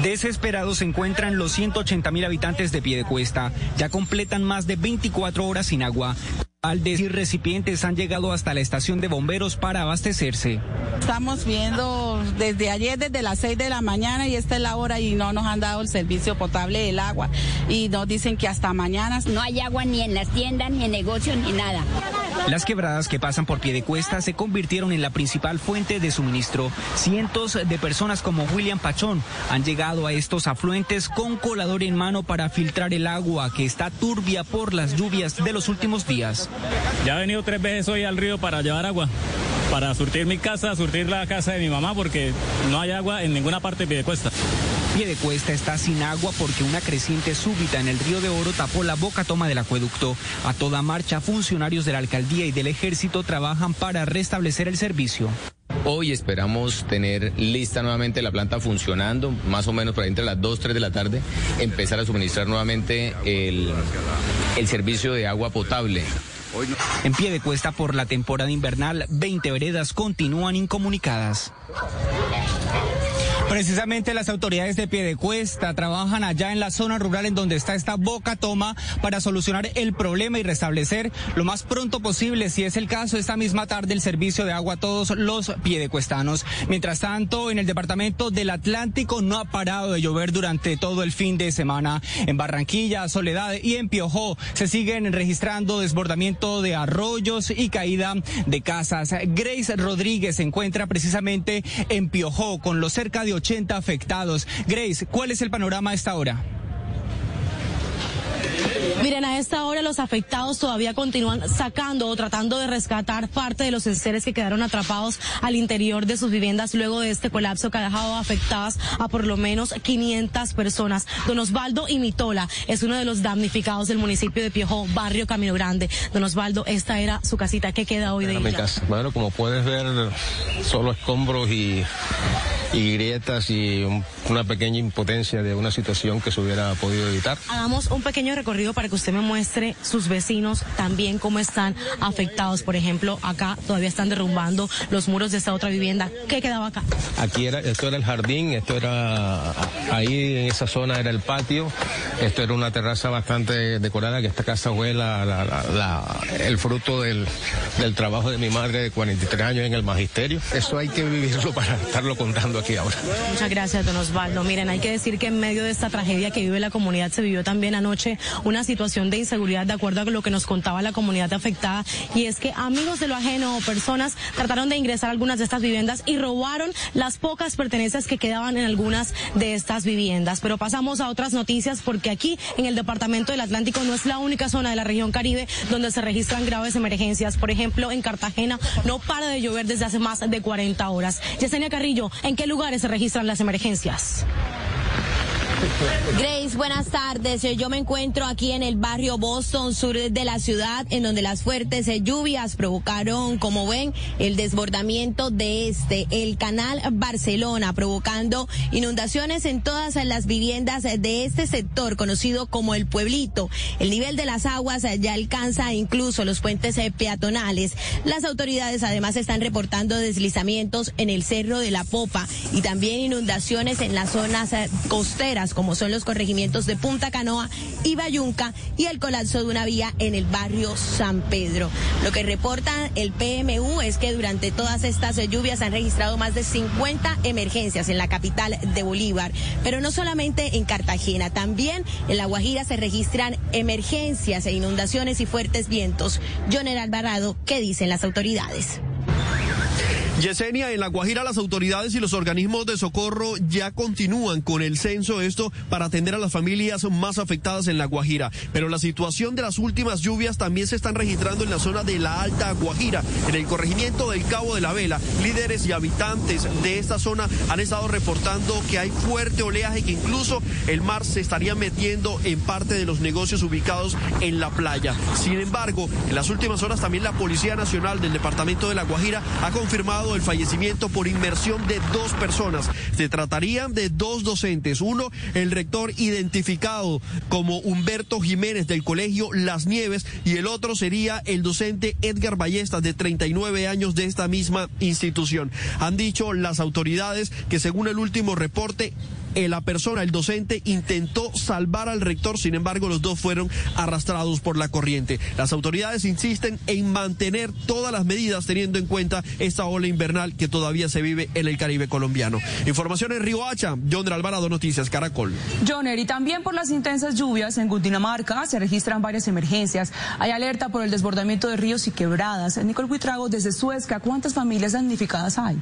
Desesperados se encuentran los 180 mil habitantes de Piedecuesta. Ya completan más de 24 horas sin agua. Aldes y recipientes han llegado hasta la estación de bomberos para abastecerse. Estamos viendo desde ayer, desde las 6 de la mañana y esta es la hora y no nos han dado el servicio potable del agua y nos dicen que hasta mañana. No hay agua ni en las tiendas, ni en negocios, ni nada. Las quebradas que pasan por pie de cuesta se convirtieron en la principal fuente de suministro. Cientos de personas como William Pachón han llegado a estos afluentes con colador en mano para filtrar el agua que está turbia por las lluvias de los últimos días. Ya he venido tres veces hoy al río para llevar agua, para surtir mi casa, surtir la casa de mi mamá, porque no hay agua en ninguna parte de Piedecuesta. Piedecuesta está sin agua porque una creciente súbita en el río de Oro tapó la boca toma del acueducto. A toda marcha, funcionarios de la alcaldía y del ejército trabajan para restablecer el servicio. Hoy esperamos tener lista nuevamente la planta funcionando, más o menos por ahí entre las 2, 3 de la tarde, empezar a suministrar nuevamente el, el servicio de agua potable. En pie de cuesta por la temporada invernal, 20 veredas continúan incomunicadas. Precisamente las autoridades de Piedecuesta trabajan allá en la zona rural en donde está esta boca toma para solucionar el problema y restablecer lo más pronto posible, si es el caso, esta misma tarde el servicio de agua a todos los piedecuestanos. Mientras tanto, en el departamento del Atlántico no ha parado de llover durante todo el fin de semana. En Barranquilla, Soledad y en Piojó se siguen registrando desbordamiento de arroyos y caída de casas. Grace Rodríguez se encuentra precisamente en Piojó con los cerca de 80 afectados. Grace, ¿cuál es el panorama a esta hora? Miren, a esta hora los afectados todavía continúan sacando o tratando de rescatar parte de los seres que quedaron atrapados al interior de sus viviendas luego de este colapso que ha dejado afectadas a por lo menos 500 personas. Don Osvaldo Imitola es uno de los damnificados del municipio de Piojó, barrio Camino Grande. Don Osvaldo, esta era su casita. ¿Qué queda hoy de mi casa. Bueno, como puedes ver, solo escombros y y grietas y una pequeña impotencia de una situación que se hubiera podido evitar. Hagamos un pequeño recorrido para que usted me muestre sus vecinos también cómo están afectados. Por ejemplo, acá todavía están derrumbando los muros de esta otra vivienda. ¿Qué quedaba acá? Aquí era, esto era el jardín, esto era, ahí en esa zona era el patio, esto era una terraza bastante decorada, que esta casa fue la, el fruto del, del trabajo de mi madre de 43 años en el magisterio. Eso hay que vivirlo para estarlo contando aquí ahora. Muchas gracias, don Osvaldo. Miren, hay que decir que en medio de esta tragedia que vive la comunidad se vivió también anoche una situación de inseguridad de acuerdo a lo que nos contaba la comunidad afectada y es que amigos de lo ajeno o personas trataron de ingresar a algunas de estas viviendas y robaron las pocas pertenencias que quedaban en algunas de estas viviendas. Pero pasamos a otras noticias porque aquí en el departamento del Atlántico no es la única zona de la región Caribe donde se registran graves emergencias. Por ejemplo, en Cartagena no para de llover desde hace más de 40 horas. Yesenia Carrillo, ¿en qué lugares se registran las emergencias? Grace, buenas tardes. Yo me encuentro aquí en el barrio Boston, sur de la ciudad, en donde las fuertes lluvias provocaron, como ven, el desbordamiento de este, el canal Barcelona, provocando inundaciones en todas las viviendas de este sector, conocido como el pueblito. El nivel de las aguas ya alcanza incluso los puentes peatonales. Las autoridades además están reportando deslizamientos en el Cerro de la Popa y también inundaciones en las zonas costeras como son los corregimientos de Punta Canoa y Bayunca y el colapso de una vía en el barrio San Pedro. Lo que reporta el PMU es que durante todas estas lluvias han registrado más de 50 emergencias en la capital de Bolívar, pero no solamente en Cartagena, también en La Guajira se registran emergencias e inundaciones y fuertes vientos. Joner Alvarado, ¿qué dicen las autoridades? Yesenia, en La Guajira las autoridades y los organismos de socorro ya continúan con el censo, esto para atender a las familias más afectadas en La Guajira. Pero la situación de las últimas lluvias también se están registrando en la zona de la Alta Guajira, en el corregimiento del Cabo de la Vela. Líderes y habitantes de esta zona han estado reportando que hay fuerte oleaje, que incluso el mar se estaría metiendo en parte de los negocios ubicados en la playa. Sin embargo, en las últimas horas también la Policía Nacional del Departamento de La Guajira ha confirmado el fallecimiento por inmersión de dos personas. Se tratarían de dos docentes. Uno, el rector identificado como Humberto Jiménez del Colegio Las Nieves y el otro sería el docente Edgar Ballestas de 39 años de esta misma institución. Han dicho las autoridades que según el último reporte eh, la persona, el docente, intentó salvar al rector, sin embargo los dos fueron arrastrados por la corriente. Las autoridades insisten en mantener todas las medidas teniendo en cuenta esta ola invernal que todavía se vive en el Caribe colombiano. Información en Río Hacha, John Alvarado, Noticias Caracol. Joner, y también por las intensas lluvias en Cundinamarca se registran varias emergencias. Hay alerta por el desbordamiento de ríos y quebradas. Nicole Buitrago, desde Suezca, ¿cuántas familias damnificadas hay?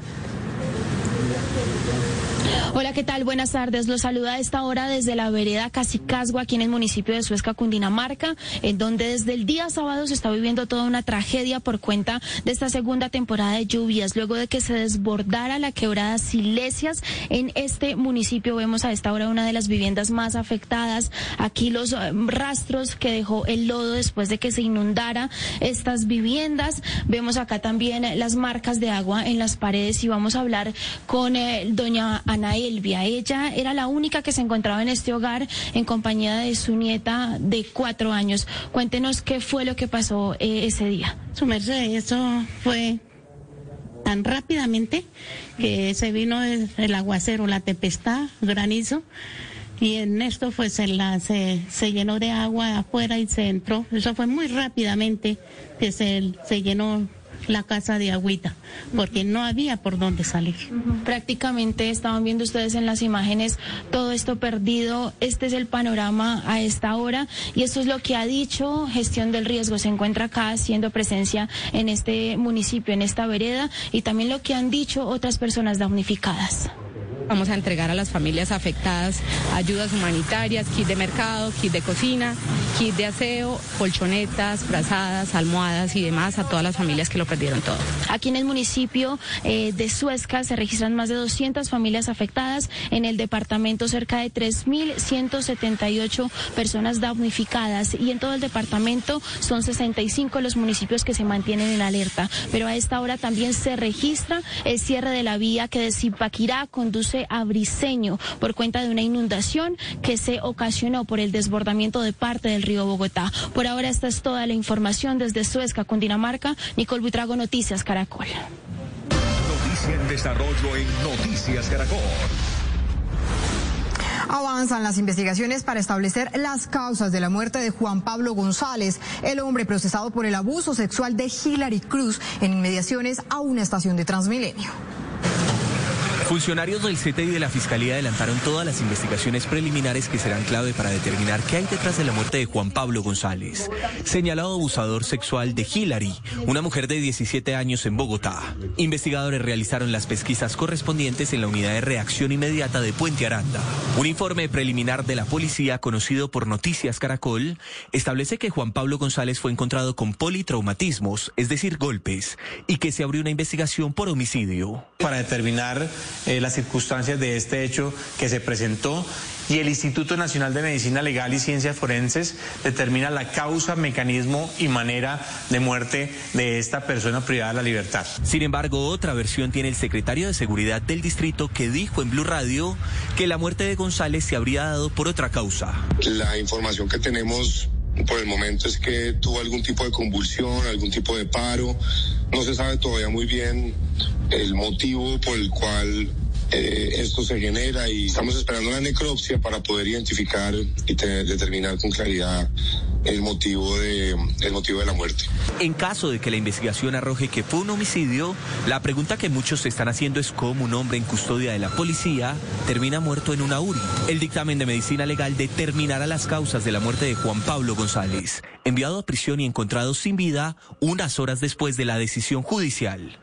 Hola, ¿qué tal? Buenas tardes. Los saluda a esta hora desde la vereda Casicasgo, aquí en el municipio de Suezca, Cundinamarca, en donde desde el día sábado se está viviendo toda una tragedia por cuenta de esta segunda temporada de lluvias. Luego de que se desbordara la quebrada Silesias en este municipio, vemos a esta hora una de las viviendas más afectadas. Aquí los eh, rastros que dejó el lodo después de que se inundara estas viviendas. Vemos acá también las marcas de agua en las paredes y vamos a hablar con eh, doña Ana Elvia. Ella era la única que se encontraba en este hogar en compañía de su nieta de cuatro años. Cuéntenos qué fue lo que pasó eh, ese día. Su merced, eso fue tan rápidamente que se vino el, aguacero, la tempestad, granizo. Y en esto pues se, la, se, llenó de agua afuera y se entró. Eso fue muy rápidamente que se llenó la casa de agüita, porque no había por dónde salir. Prácticamente estaban viendo ustedes en las imágenes todo esto perdido. Este es el panorama a esta hora y esto es lo que ha dicho Gestión del Riesgo. Se encuentra acá haciendo presencia en este municipio, en esta vereda y también lo que han dicho otras personas damnificadas. Vamos a entregar a las familias afectadas ayudas humanitarias, kit de mercado, kit de cocina, kit de aseo, colchonetas, frazadas, almohadas y demás a todas las familias que lo perdieron todo. Aquí en el municipio eh, de Suezca se registran más de 200 familias afectadas. En el departamento cerca de 3.178 personas damnificadas y en todo el departamento son 65 los municipios que se mantienen en alerta. Pero a esta hora también se registra el cierre de la vía que de Zipaquirá conduce a Briseño por cuenta de una inundación que se ocasionó por el desbordamiento de parte del río Bogotá. Por ahora esta es toda la información desde Suezca, Cundinamarca. Nicole Buitrago, Noticias Caracol. Noticia en desarrollo en Noticias Caracol. Avanzan las investigaciones para establecer las causas de la muerte de Juan Pablo González, el hombre procesado por el abuso sexual de Hilary Cruz en inmediaciones a una estación de Transmilenio. Funcionarios del CTI de la Fiscalía adelantaron todas las investigaciones preliminares que serán clave para determinar qué hay detrás de la muerte de Juan Pablo González, señalado abusador sexual de Hillary, una mujer de 17 años en Bogotá. Investigadores realizaron las pesquisas correspondientes en la unidad de reacción inmediata de Puente Aranda. Un informe preliminar de la policía, conocido por Noticias Caracol, establece que Juan Pablo González fue encontrado con politraumatismos, es decir, golpes, y que se abrió una investigación por homicidio. Para determinar eh, las circunstancias de este hecho que se presentó y el Instituto Nacional de Medicina Legal y Ciencias Forenses determina la causa, mecanismo y manera de muerte de esta persona privada de la libertad. Sin embargo, otra versión tiene el secretario de Seguridad del distrito que dijo en Blue Radio que la muerte de González se habría dado por otra causa. La información que tenemos por el momento es que tuvo algún tipo de convulsión, algún tipo de paro. No se sabe todavía muy bien el motivo por el cual eh, esto se genera y estamos esperando la necropsia para poder identificar y determinar con claridad el motivo de el motivo de la muerte. En caso de que la investigación arroje que fue un homicidio, la pregunta que muchos se están haciendo es cómo un hombre en custodia de la policía termina muerto en una URI. El dictamen de medicina legal determinará las causas de la muerte de Juan Pablo González, enviado a prisión y encontrado sin vida unas horas después de la decisión judicial.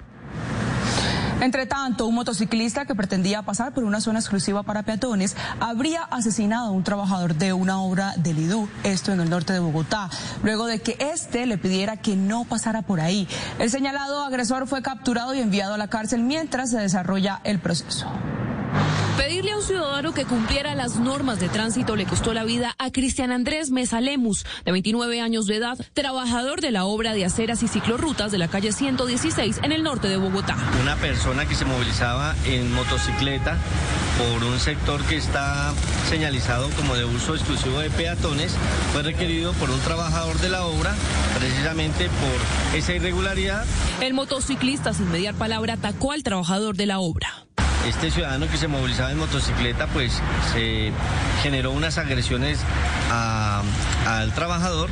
Entre tanto, un motociclista que pretendía pasar por una zona exclusiva para peatones habría asesinado a un trabajador de una obra del IDU, esto en el norte de Bogotá, luego de que éste le pidiera que no pasara por ahí. El señalado agresor fue capturado y enviado a la cárcel mientras se desarrolla el proceso. Pedirle a un ciudadano que cumpliera las normas de tránsito le costó la vida a Cristian Andrés Mesalemus, de 29 años de edad, trabajador de la obra de aceras y ciclorrutas de la calle 116 en el norte de Bogotá. Una persona que se movilizaba en motocicleta por un sector que está señalizado como de uso exclusivo de peatones, fue requerido por un trabajador de la obra precisamente por esa irregularidad. El motociclista, sin mediar palabra, atacó al trabajador de la obra. Este ciudadano que se movilizaba en motocicleta, pues se generó unas agresiones al trabajador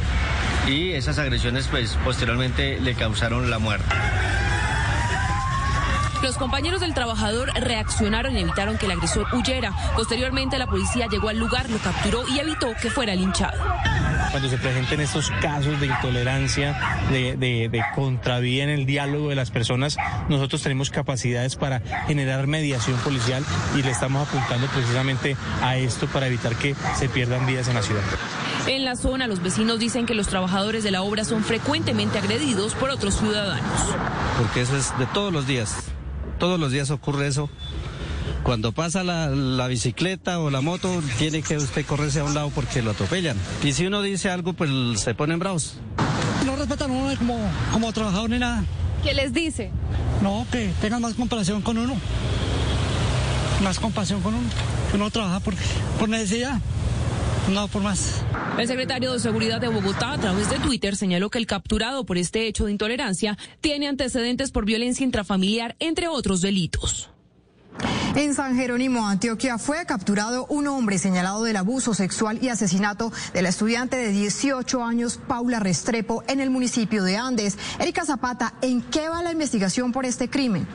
y esas agresiones pues posteriormente le causaron la muerte. Los compañeros del trabajador reaccionaron y evitaron que el agresor huyera. Posteriormente la policía llegó al lugar, lo capturó y evitó que fuera linchado. Cuando se presenten estos casos de intolerancia, de, de, contravía en el diálogo de las personas, nosotros tenemos capacidades para generar mediación policial y le estamos apuntando precisamente a esto para evitar que se pierdan vidas en la ciudad. En la zona, los vecinos dicen que los trabajadores de la obra son frecuentemente agredidos por otros ciudadanos. Porque eso es de todos los días. Todos los días ocurre eso. Cuando pasa la, bicicleta o la moto, tiene que usted correrse a un lado porque lo atropellan. Y si uno dice algo, pues se ponen bravos. No respetan a uno como, como trabajador ni nada. ¿Qué les dice? No, que tengan más comparación con uno. Más compasión con uno. Uno trabaja por, por necesidad. No, por más. El secretario de Seguridad de Bogotá, a través de Twitter, señaló que el capturado por este hecho de intolerancia tiene antecedentes por violencia intrafamiliar, entre otros delitos. En San Jerónimo, Antioquia, fue capturado un hombre señalado del abuso sexual y asesinato de la estudiante de 18 años, Paula Restrepo, en el municipio de Andes. Erika Zapata, ¿en qué va la investigación por este crimen?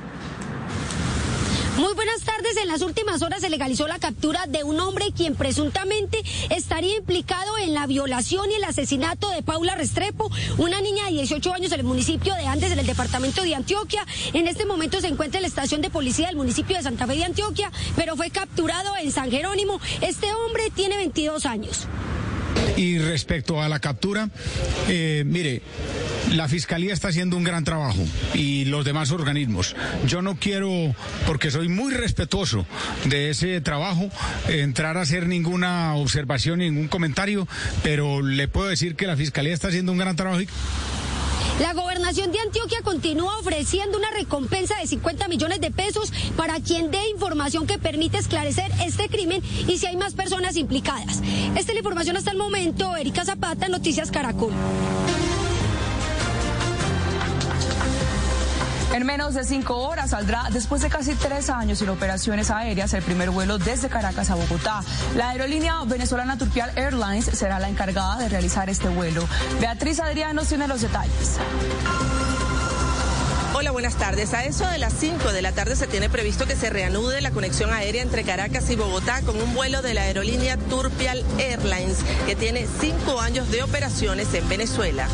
Muy buenas tardes. En las últimas horas se legalizó la captura de un hombre quien presuntamente estaría implicado en la violación y el asesinato de Paula Restrepo, una niña de 18 años en el municipio de Andes, en el departamento de Antioquia. En este momento se encuentra en la estación de policía del municipio de Santa Fe de Antioquia, pero fue capturado en San Jerónimo. Este hombre tiene 22 años. Y respecto a la captura, eh, mire, la Fiscalía está haciendo un gran trabajo y los demás organismos. Yo no quiero, porque soy muy respetuoso de ese trabajo, entrar a hacer ninguna observación, ningún comentario, pero le puedo decir que la Fiscalía está haciendo un gran trabajo. La gobernación de Antioquia continúa ofreciendo una recompensa de 50 millones de pesos para quien dé información que permite esclarecer este crimen y si hay más personas implicadas. Esta es la información hasta el momento. Erika Zapata, Noticias Caracol. En menos de cinco horas saldrá, después de casi tres años sin operaciones aéreas, el primer vuelo desde Caracas a Bogotá. La aerolínea venezolana Turpial Airlines será la encargada de realizar este vuelo. Beatriz Adriano tiene los detalles. Hola, buenas tardes. A eso de las 5 de la tarde se tiene previsto que se reanude la conexión aérea entre Caracas y Bogotá con un vuelo de la aerolínea Turpial Airlines, que tiene cinco años de operaciones en Venezuela.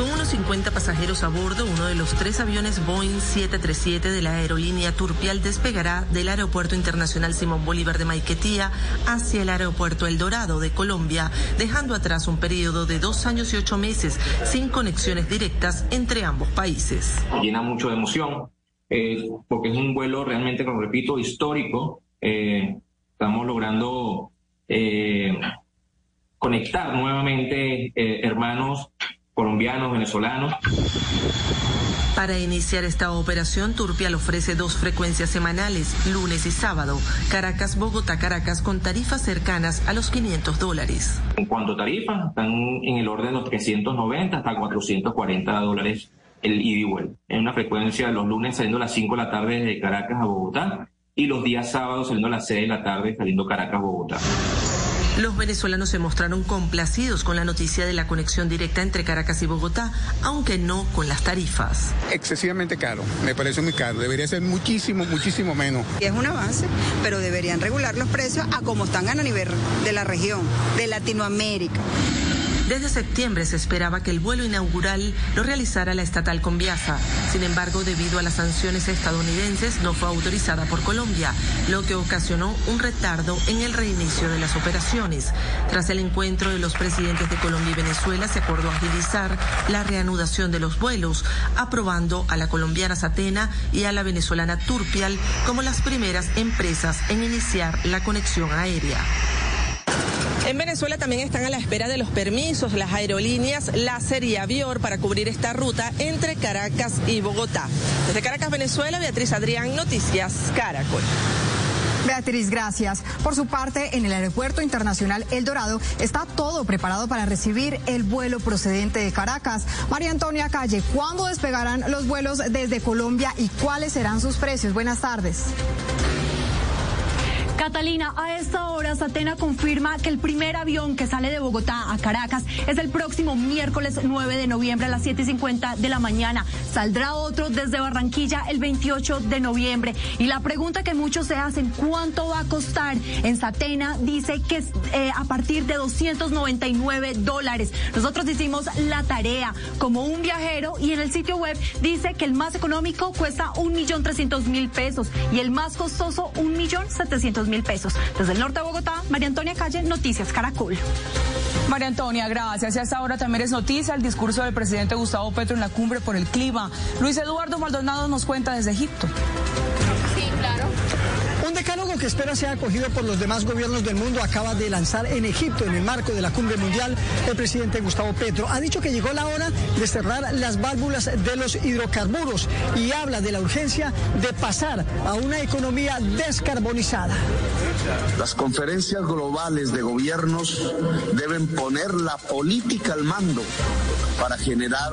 Con unos 50 pasajeros a bordo, uno de los tres aviones Boeing 737 de la aerolínea Turpial despegará del Aeropuerto Internacional Simón Bolívar de Maiquetía hacia el Aeropuerto El Dorado de Colombia, dejando atrás un periodo de dos años y ocho meses sin conexiones directas entre ambos países. Llena mucho de emoción, eh, porque es un vuelo realmente, como repito, histórico. Eh, estamos logrando eh, conectar nuevamente hermanos colombianos, venezolanos. Para iniciar esta operación, Turpial ofrece dos frecuencias semanales, lunes y sábado, Caracas, Bogotá, Caracas, con tarifas cercanas a los 500 dólares. En cuanto a tarifas, están en el orden de los 390 hasta 440 dólares el ida y vuelta. En una frecuencia los lunes saliendo a las 5 de la tarde de Caracas a Bogotá y los días sábados saliendo a las 6 de la tarde saliendo Caracas a Bogotá. Los venezolanos se mostraron complacidos con la noticia de la conexión directa entre Caracas y Bogotá, aunque no con las tarifas. Excesivamente caro, me parece muy caro, debería ser muchísimo, muchísimo menos. Es un avance, pero deberían regular los precios a como están a nivel de la región, de Latinoamérica. Desde septiembre se esperaba que el vuelo inaugural lo realizara la estatal Conviasa. Sin embargo, debido a las sanciones estadounidenses, no fue autorizada por Colombia, lo que ocasionó un retardo en el reinicio de las operaciones. Tras el encuentro de los presidentes de Colombia y Venezuela, se acordó agilizar la reanudación de los vuelos, aprobando a la colombiana Satena y a la venezolana Turpial como las primeras empresas en iniciar la conexión aérea. En Venezuela también están a la espera de los permisos las aerolíneas Láser y Avior para cubrir esta ruta entre Caracas y Bogotá. Desde Caracas, Venezuela, Beatriz Adrián, Noticias Caracol. Beatriz, gracias. Por su parte, en el Aeropuerto Internacional El Dorado está todo preparado para recibir el vuelo procedente de Caracas. María Antonia Calle, ¿cuándo despegarán los vuelos desde Colombia y cuáles serán sus precios? Buenas tardes. Catalina, a esta hora Satena confirma que el primer avión que sale de Bogotá a Caracas es el próximo miércoles 9 de noviembre a las 7.50 de la mañana. Saldrá otro desde Barranquilla el 28 de noviembre. Y la pregunta que muchos se hacen, ¿cuánto va a costar? En Satena dice que es eh, a partir de 299 dólares. Nosotros hicimos la tarea como un viajero y en el sitio web dice que el más económico cuesta 1.300.000 pesos y el más costoso 1.700.000 mil pesos. Desde el norte de Bogotá, María Antonia Calle, Noticias Caracol. María Antonia, gracias. Y hasta ahora también es noticia el discurso del presidente Gustavo Petro en la cumbre por el clima. Luis Eduardo Maldonado nos cuenta desde Egipto. Que espera sea acogido por los demás gobiernos del mundo acaba de lanzar en Egipto en el marco de la cumbre mundial el presidente Gustavo Petro. Ha dicho que llegó la hora de cerrar las válvulas de los hidrocarburos y habla de la urgencia de pasar a una economía descarbonizada. Las conferencias globales de gobiernos deben poner la política al mando para generar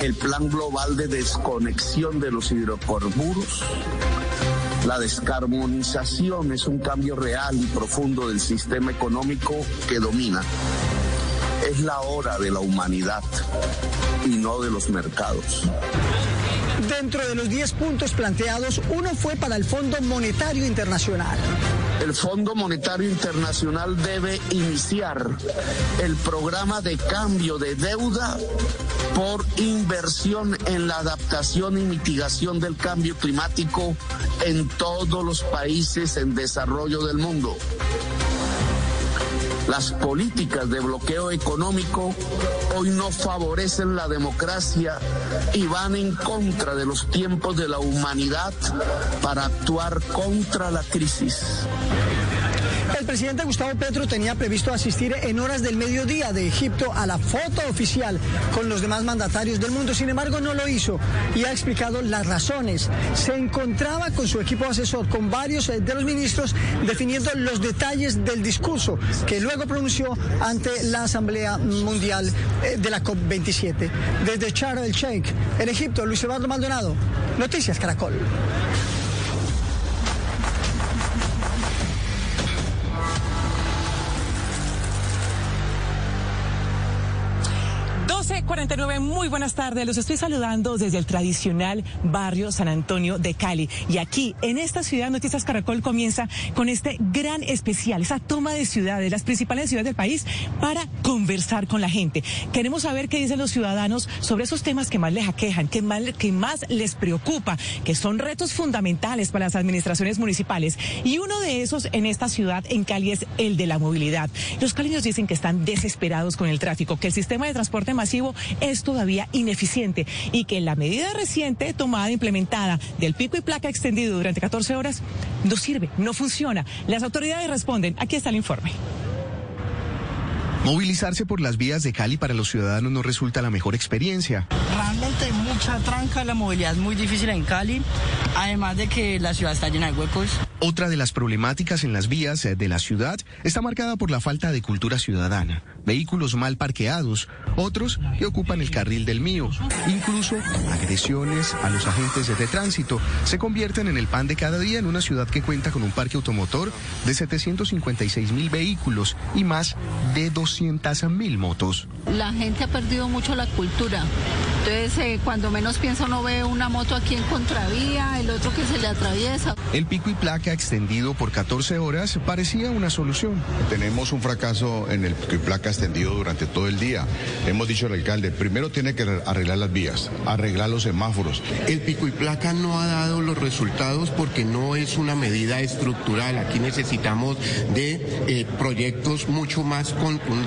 el plan global de desconexión de los hidrocarburos la descarbonización es un cambio real y profundo del sistema económico que domina. Es la hora de la humanidad y no de los mercados. Dentro de los 10 puntos planteados, uno fue para el Fondo Monetario Internacional. El Fondo Monetario Internacional debe iniciar el programa de cambio de deuda por inversión en la adaptación y mitigación del cambio climático en todos los países en desarrollo del mundo. Las políticas de bloqueo económico hoy no favorecen la democracia y van en contra de los tiempos de la humanidad para actuar contra la crisis. El presidente Gustavo Petro tenía previsto asistir en horas del mediodía de Egipto a la foto oficial con los demás mandatarios del mundo. Sin embargo, no lo hizo y ha explicado las razones. Se encontraba con su equipo asesor, con varios eh, de los ministros, definiendo los detalles del discurso que luego pronunció ante la Asamblea Mundial eh, de la COP27. Desde Char el Sheikh, en Egipto, Luis Eduardo Maldonado, Noticias Caracol. 49, muy buenas tardes. Los estoy saludando desde el tradicional barrio San Antonio de Cali. Y aquí, en esta ciudad, Noticias Caracol comienza con este gran especial, esa toma de ciudades, las principales ciudades del país, para conversar con la gente. Queremos saber qué dicen los ciudadanos sobre esos temas que más les aquejan, que más, que más les preocupa, que son retos fundamentales para las administraciones municipales. Y uno de esos en esta ciudad, en Cali, es el de la movilidad. Los caliños dicen que están desesperados con el tráfico, que el sistema de transporte masivo es todavía ineficiente y que la medida reciente tomada, implementada del pico y placa extendido durante 14 horas, no sirve, no funciona. Las autoridades responden. Aquí está el informe. Movilizarse por las vías de Cali para los ciudadanos no resulta la mejor experiencia. Realmente mucha tranca, la movilidad es muy difícil en Cali, además de que la ciudad está llena de huecos. Otra de las problemáticas en las vías de la ciudad está marcada por la falta de cultura ciudadana. Vehículos mal parqueados, otros que ocupan el carril del mío. Incluso agresiones a los agentes de tránsito se convierten en el pan de cada día en una ciudad que cuenta con un parque automotor de 756 mil vehículos y más de 200 mil motos. La gente ha perdido mucho la cultura. Entonces, eh, cuando menos piensa uno ve una moto aquí en contravía, el otro que se le atraviesa. El pico y placa extendido por 14 horas parecía una solución. Tenemos un fracaso en el pico y placa extendido durante todo el día. Hemos dicho al alcalde, primero tiene que arreglar las vías, arreglar los semáforos. El pico y placa no ha dado los resultados porque no es una medida estructural. Aquí necesitamos de eh, proyectos mucho más contundentes.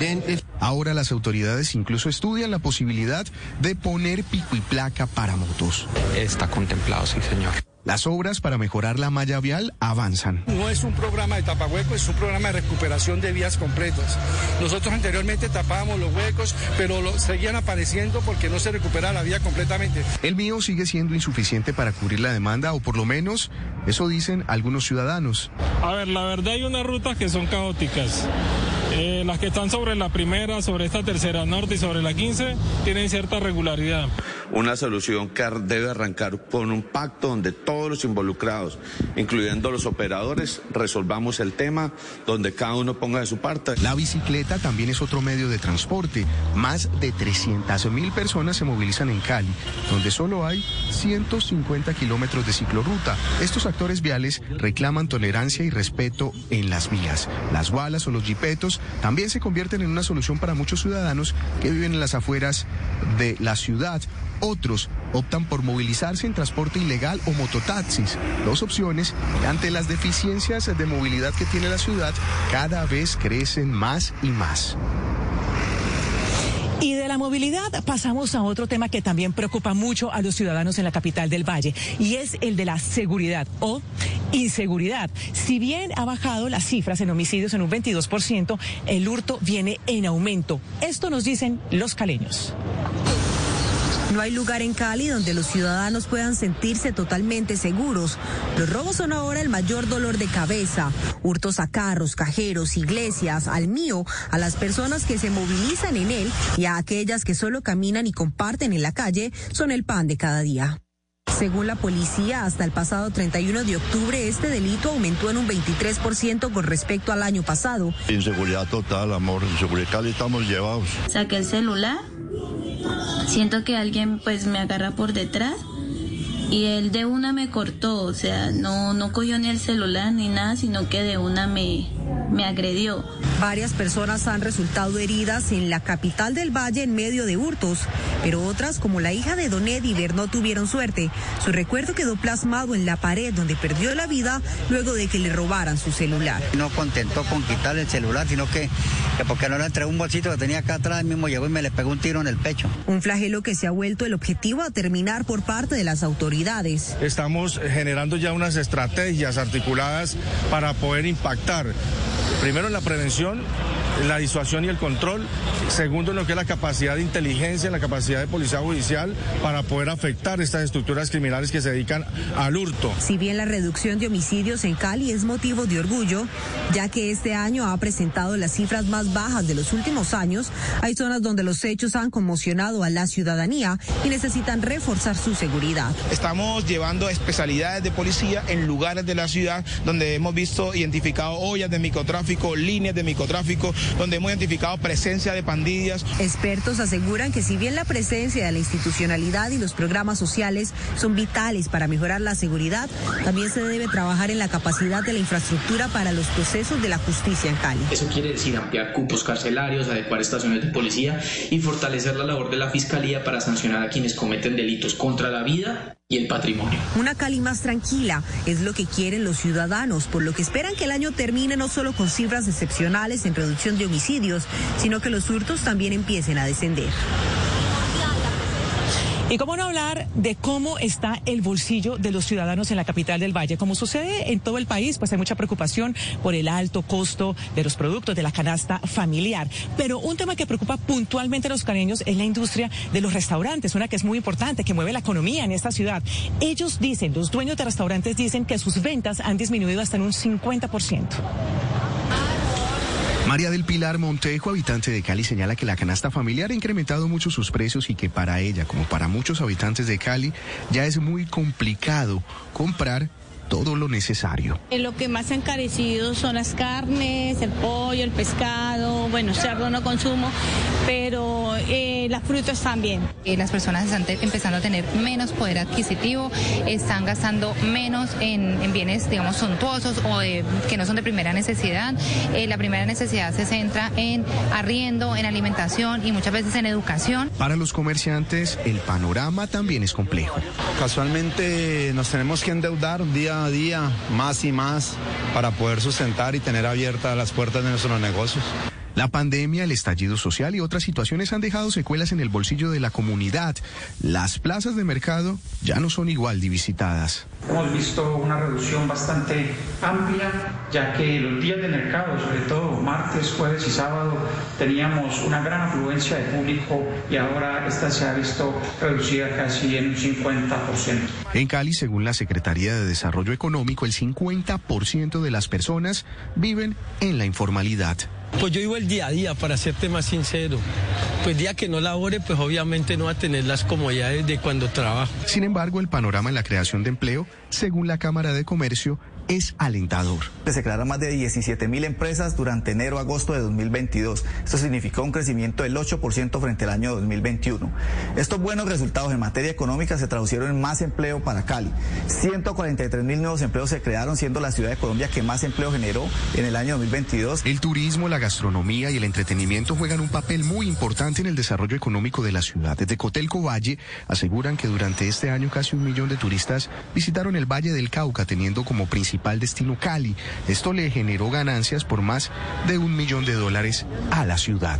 Ahora las autoridades incluso estudian la posibilidad de poner pico y placa para motos. Está contemplado, sí, señor. Las obras para mejorar la malla vial avanzan. No es un programa de tapahuecos, es un programa de recuperación de vías completas. Nosotros anteriormente tapábamos los huecos, pero seguían apareciendo porque no se recupera la vía completamente. El mío sigue siendo insuficiente para cubrir la demanda, o por lo menos eso dicen algunos ciudadanos. A ver, la verdad hay unas rutas que son caóticas. Eh, las que están sobre la primera, sobre esta tercera norte y sobre la 15 tienen cierta regularidad. Una solución que debe arrancar con un pacto donde todos los involucrados, incluyendo los operadores, resolvamos el tema, donde cada uno ponga de su parte. La bicicleta también es otro medio de transporte. Más de 300 mil personas se movilizan en Cali, donde solo hay 150 kilómetros de ciclorruta. Estos actores viales reclaman tolerancia y respeto en las vías. Las balas o los jipetos también se convierten en una solución para muchos ciudadanos que viven en las afueras de la ciudad. Otros optan por movilizarse en transporte ilegal o mototaxis. Dos opciones ante las deficiencias de movilidad que tiene la ciudad cada vez crecen más y más. Y de la movilidad pasamos a otro tema que también preocupa mucho a los ciudadanos en la capital del Valle y es el de la seguridad o inseguridad. Si bien ha bajado las cifras en homicidios en un 22%, el hurto viene en aumento. Esto nos dicen los caleños. No hay lugar en Cali donde los ciudadanos puedan sentirse totalmente seguros. Los robos son ahora el mayor dolor de cabeza. Hurtos a carros, cajeros, iglesias, al mío, a las personas que se movilizan en él y a aquellas que solo caminan y comparten en la calle son el pan de cada día. Según la policía, hasta el pasado 31 de octubre este delito aumentó en un 23% con respecto al año pasado. Inseguridad total, amor, inseguridad Cali estamos llevados. Saqué el celular siento que alguien pues me agarra por detrás y él de una me cortó, o sea, no, no cogió ni el celular ni nada, sino que de una me, me agredió. Varias personas han resultado heridas en la capital del Valle en medio de hurtos, pero otras, como la hija de Don Ediver, no tuvieron suerte. Su recuerdo quedó plasmado en la pared donde perdió la vida luego de que le robaran su celular. No contentó con quitarle el celular, sino que, que porque no le entregó un bolsito que tenía acá atrás, mismo llegó y me le pegó un tiro en el pecho. Un flagelo que se ha vuelto el objetivo a terminar por parte de las autoridades. Estamos generando ya unas estrategias articuladas para poder impactar primero en la prevención, la disuasión y el control, segundo en lo que es la capacidad de inteligencia, la capacidad de policía judicial para poder afectar estas estructuras criminales que se dedican al hurto. Si bien la reducción de homicidios en Cali es motivo de orgullo, ya que este año ha presentado las cifras más bajas de los últimos años, hay zonas donde los hechos han conmocionado a la ciudadanía y necesitan reforzar su seguridad. Estamos llevando especialidades de policía en lugares de la ciudad donde hemos visto identificado ollas de microtráfico, líneas de microtráfico, donde hemos identificado presencia de pandillas. Expertos aseguran que si bien la presencia de la institucionalidad y los programas sociales son vitales para mejorar la seguridad, también se debe trabajar en la capacidad de la infraestructura para los procesos de la justicia en Cali. Eso quiere decir ampliar cupos carcelarios, adecuar estaciones de policía y fortalecer la labor de la Fiscalía para sancionar a quienes cometen delitos contra la vida y el patrimonio. Una Cali más tranquila es lo que quieren los ciudadanos, por lo que esperan que el año termine no solo con cifras excepcionales en reducción de homicidios, sino que los hurtos también empiecen a descender. Y cómo no hablar de cómo está el bolsillo de los ciudadanos en la capital del Valle. Como sucede en todo el país, pues hay mucha preocupación por el alto costo de los productos de la canasta familiar. Pero un tema que preocupa puntualmente a los careños es la industria de los restaurantes, una que es muy importante, que mueve la economía en esta ciudad. Ellos dicen, los dueños de restaurantes dicen que sus ventas han disminuido hasta en un 50%. María del Pilar Montejo, habitante de Cali, señala que la canasta familiar ha incrementado mucho sus precios y que para ella, como para muchos habitantes de Cali, ya es muy complicado comprar todo lo necesario. Eh, lo que más ha encarecido son las carnes, el pollo, el pescado, bueno, cerdo no consumo, pero eh, las frutas también. Eh, las personas están empezando a tener menos poder adquisitivo, están gastando menos en, bienes, digamos, suntuosos o que no son de primera necesidad. la primera necesidad se centra en arriendo, en alimentación y muchas veces en educación. Para los comerciantes, el panorama también es complejo. Casualmente nos tenemos que endeudar día a día más y más para poder sustentar y tener abiertas las puertas de nuestros negocios. La pandemia, el estallido social y otras situaciones han dejado secuelas en el bolsillo de la comunidad. Las plazas de mercado ya no son igual de visitadas. Hemos visto una reducción bastante amplia, ya que los días de mercado, sobre todo martes, jueves y sábado, teníamos una gran afluencia de público y ahora esta se ha visto reducida casi en un 50%. En Cali, según la Secretaría de Desarrollo Económico, el 50% de las personas viven en la informalidad. Pues yo vivo el día a día, para serte más sincero. Pues día que no labore, pues obviamente no va a tener las comodidades de cuando trabajo. Sin embargo, el panorama en la creación de empleo, según la Cámara de Comercio, es alentador. Se crearon más de 17 mil empresas durante enero-agosto de 2022. Esto significó un crecimiento del 8% frente al año 2021. Estos buenos resultados en materia económica se traducieron en más empleo para Cali. 143 mil nuevos empleos se crearon, siendo la ciudad de Colombia que más empleo generó en el año 2022. El turismo, la gastronomía y el entretenimiento juegan un papel muy importante en el desarrollo económico de la ciudad. Desde Cotelco Valle aseguran que durante este año casi un millón de turistas visitaron el Valle del Cauca, teniendo como principal destino Cali. Esto le generó ganancias por más de un millón de dólares a la ciudad.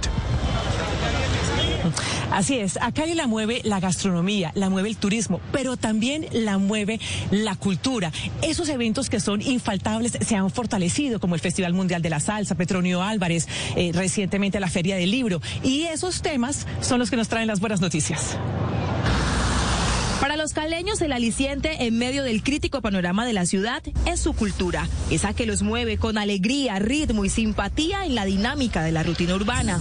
Así es, a Cali la mueve la gastronomía, la mueve el turismo, pero también la mueve la cultura. Esos eventos que son infaltables se han fortalecido, como el Festival Mundial de la Salsa, Petronio Álvarez, eh, recientemente la Feria del Libro. Y esos temas son los que nos traen las buenas noticias. Los caleños, el aliciente en medio del crítico panorama de la ciudad es su cultura, esa que los mueve con alegría, ritmo y simpatía en la dinámica de la rutina urbana.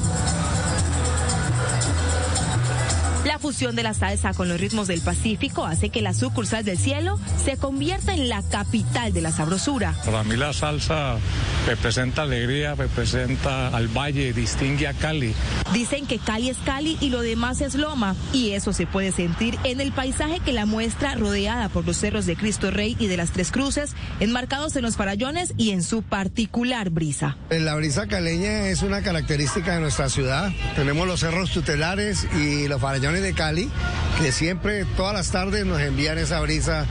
Fusión de la salsa con los ritmos del Pacífico hace que la sucursal del cielo se convierta en la capital de la sabrosura. Para mí la salsa representa alegría, representa al valle, distingue a Cali. Dicen que Cali es Cali y lo demás es Loma, y eso se puede sentir en el paisaje que la muestra rodeada por los cerros de Cristo Rey y de las Tres Cruces, enmarcados en los farallones y en su particular brisa. La brisa caleña es una característica de nuestra ciudad. Tenemos los cerros tutelares y los farallones de Cali, que siempre, todas las tardes, nos envían esa brisa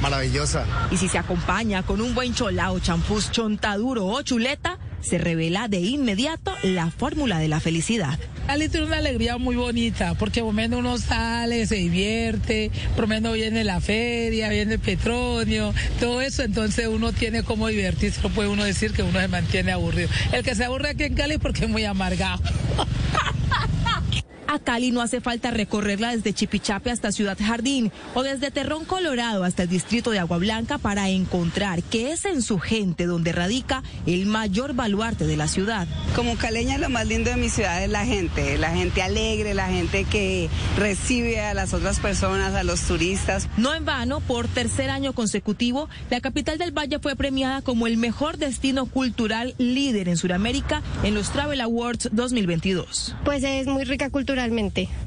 maravillosa. Y si se acompaña con un buen cholao, champús, chontaduro o chuleta, se revela de inmediato la fórmula de la felicidad. Cali tiene una alegría muy bonita, porque por menos uno sale, se divierte, por menos viene la feria, viene el petróleo, todo eso, entonces uno tiene como divertirse, no puede uno decir que uno se mantiene aburrido. El que se aburre aquí en Cali porque es muy amargado. A Cali no hace falta recorrerla desde Chipichape hasta Ciudad Jardín o desde Terrón, Colorado hasta el distrito de Agua Blanca para encontrar que es en su gente donde radica el mayor baluarte de la ciudad. Como caleña lo más lindo de mi ciudad es la gente, la gente alegre, la gente que recibe a las otras personas, a los turistas. No en vano, por tercer año consecutivo, la capital del Valle fue premiada como el mejor destino cultural líder en Sudamérica en los Travel Awards 2022. Pues es muy rica cultura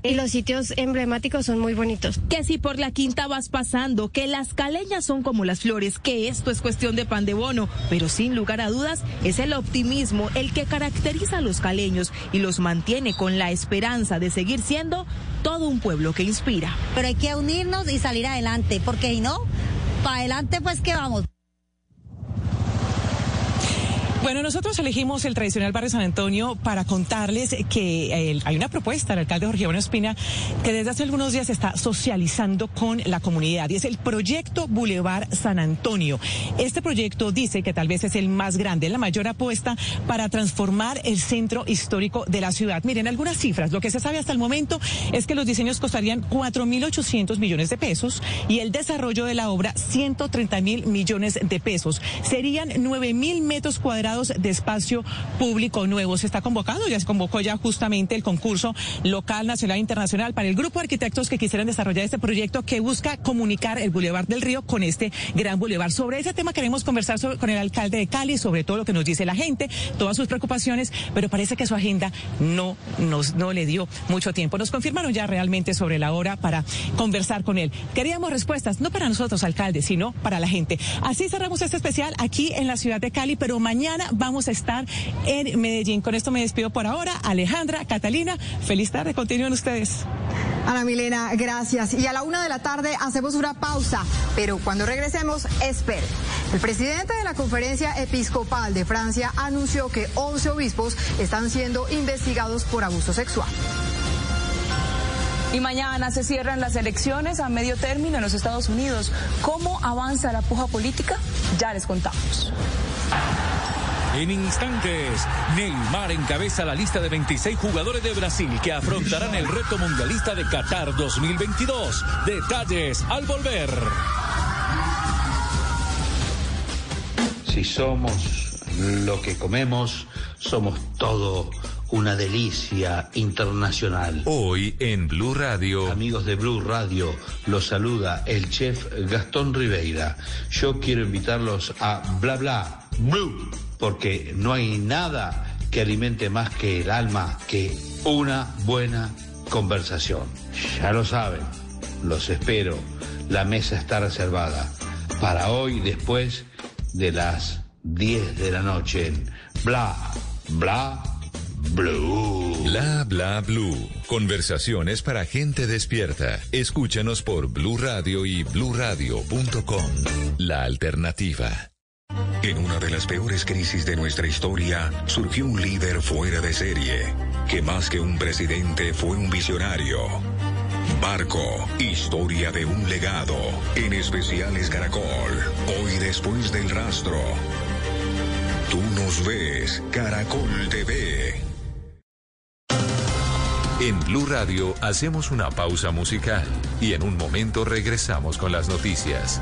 y los sitios emblemáticos son muy bonitos. Que si por la quinta vas pasando, que las caleñas son como las flores, que esto es cuestión de pan de bono, pero sin lugar a dudas es el optimismo el que caracteriza a los caleños y los mantiene con la esperanza de seguir siendo todo un pueblo que inspira. Pero hay que unirnos y salir adelante, porque si no, para adelante pues que vamos. Bueno, nosotros elegimos el tradicional barrio San Antonio para contarles que eh, hay una propuesta del alcalde Jorge Bueno Espina que desde hace algunos días está socializando con la comunidad y es el proyecto Boulevard San Antonio. Este proyecto dice que tal vez es el más grande, la mayor apuesta para transformar el centro histórico de la ciudad. Miren, algunas cifras. Lo que se sabe hasta el momento es que los diseños costarían 4.800 millones de pesos y el desarrollo de la obra 130 mil millones de pesos. Serían 9.000 metros cuadrados de espacio público nuevo. Se está convocando, ya se convocó ya justamente el concurso local, nacional e internacional para el grupo de arquitectos que quisieran desarrollar este proyecto que busca comunicar el Boulevard del Río con este gran boulevard. Sobre ese tema queremos conversar con el alcalde de Cali, sobre todo lo que nos dice la gente, todas sus preocupaciones, pero parece que su agenda no nos no le dio mucho tiempo. Nos confirmaron ya realmente sobre la hora para conversar con él. Queríamos respuestas, no para nosotros, alcalde, sino para la gente. Así cerramos este especial aquí en la ciudad de Cali, pero mañana vamos a estar en Medellín. Con esto me despido por ahora. Alejandra, Catalina, feliz tarde. Continúen ustedes. Ana Milena, gracias. Y a la una de la tarde hacemos una pausa, pero cuando regresemos, espere. El presidente de la Conferencia Episcopal de Francia anunció que 11 obispos están siendo investigados por abuso sexual. Y mañana se cierran las elecciones a medio término en los Estados Unidos. ¿Cómo avanza la puja política? Ya les contamos. En instantes, Neymar encabeza la lista de 26 jugadores de Brasil que afrontarán el reto mundialista de Qatar 2022. Detalles al volver. Si somos lo que comemos, somos todo una delicia internacional. Hoy en Blue Radio. Amigos de Blue Radio, los saluda el chef Gastón Ribeira. Yo quiero invitarlos a Bla Bla Blue porque no hay nada que alimente más que el alma que una buena conversación. Ya lo saben, los espero. La mesa está reservada para hoy después de las 10 de la noche en Bla, Bla, Blue. Bla, Bla, Blue. Conversaciones para gente despierta. Escúchanos por Blue Radio y bluradio.com. La alternativa. En una de las peores crisis de nuestra historia, surgió un líder fuera de serie, que más que un presidente fue un visionario. Barco, historia de un legado, en especiales Caracol, hoy después del rastro. Tú nos ves, Caracol TV. En Blue Radio hacemos una pausa musical y en un momento regresamos con las noticias.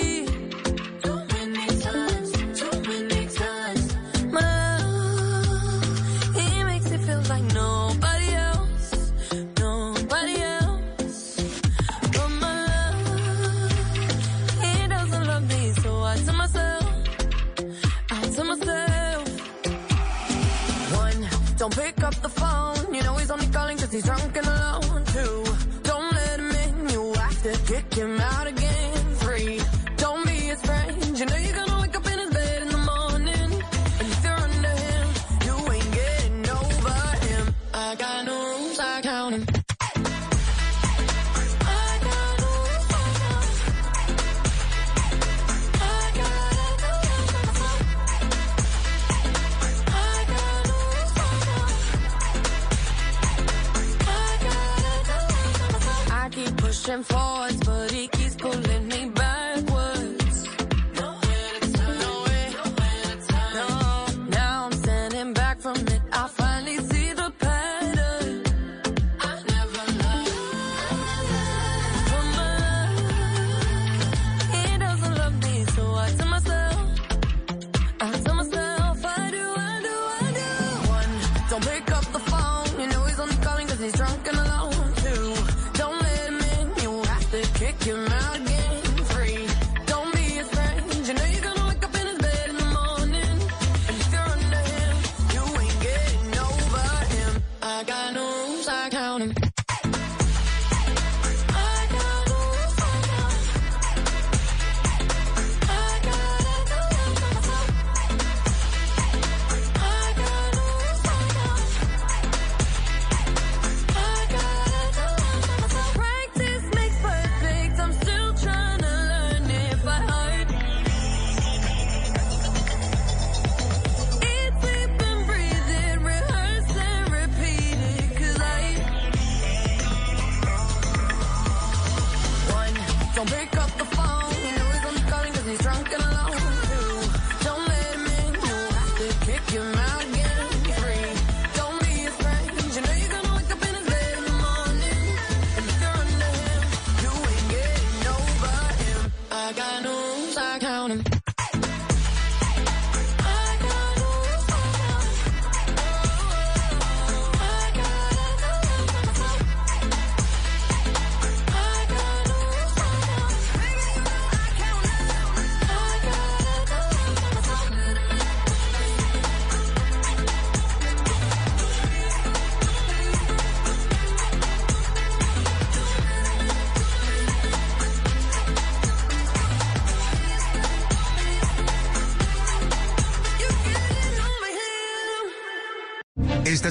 and forwards.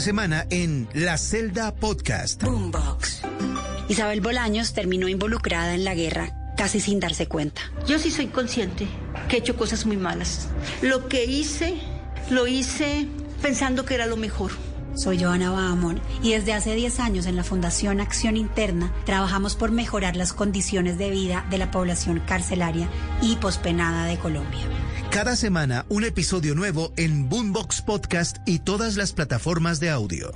Esta semana en La Celda Podcast. Boombox. Isabel Bolaños terminó involucrada en la guerra casi sin darse cuenta. Yo sí soy consciente que he hecho cosas muy malas. Lo que hice, lo hice pensando que era lo mejor. Soy Joana Bahamón y desde hace 10 años en la Fundación Acción Interna trabajamos por mejorar las condiciones de vida de la población carcelaria y pospenada de Colombia. Cada semana un episodio nuevo en Boombox Podcast y todas las plataformas de audio.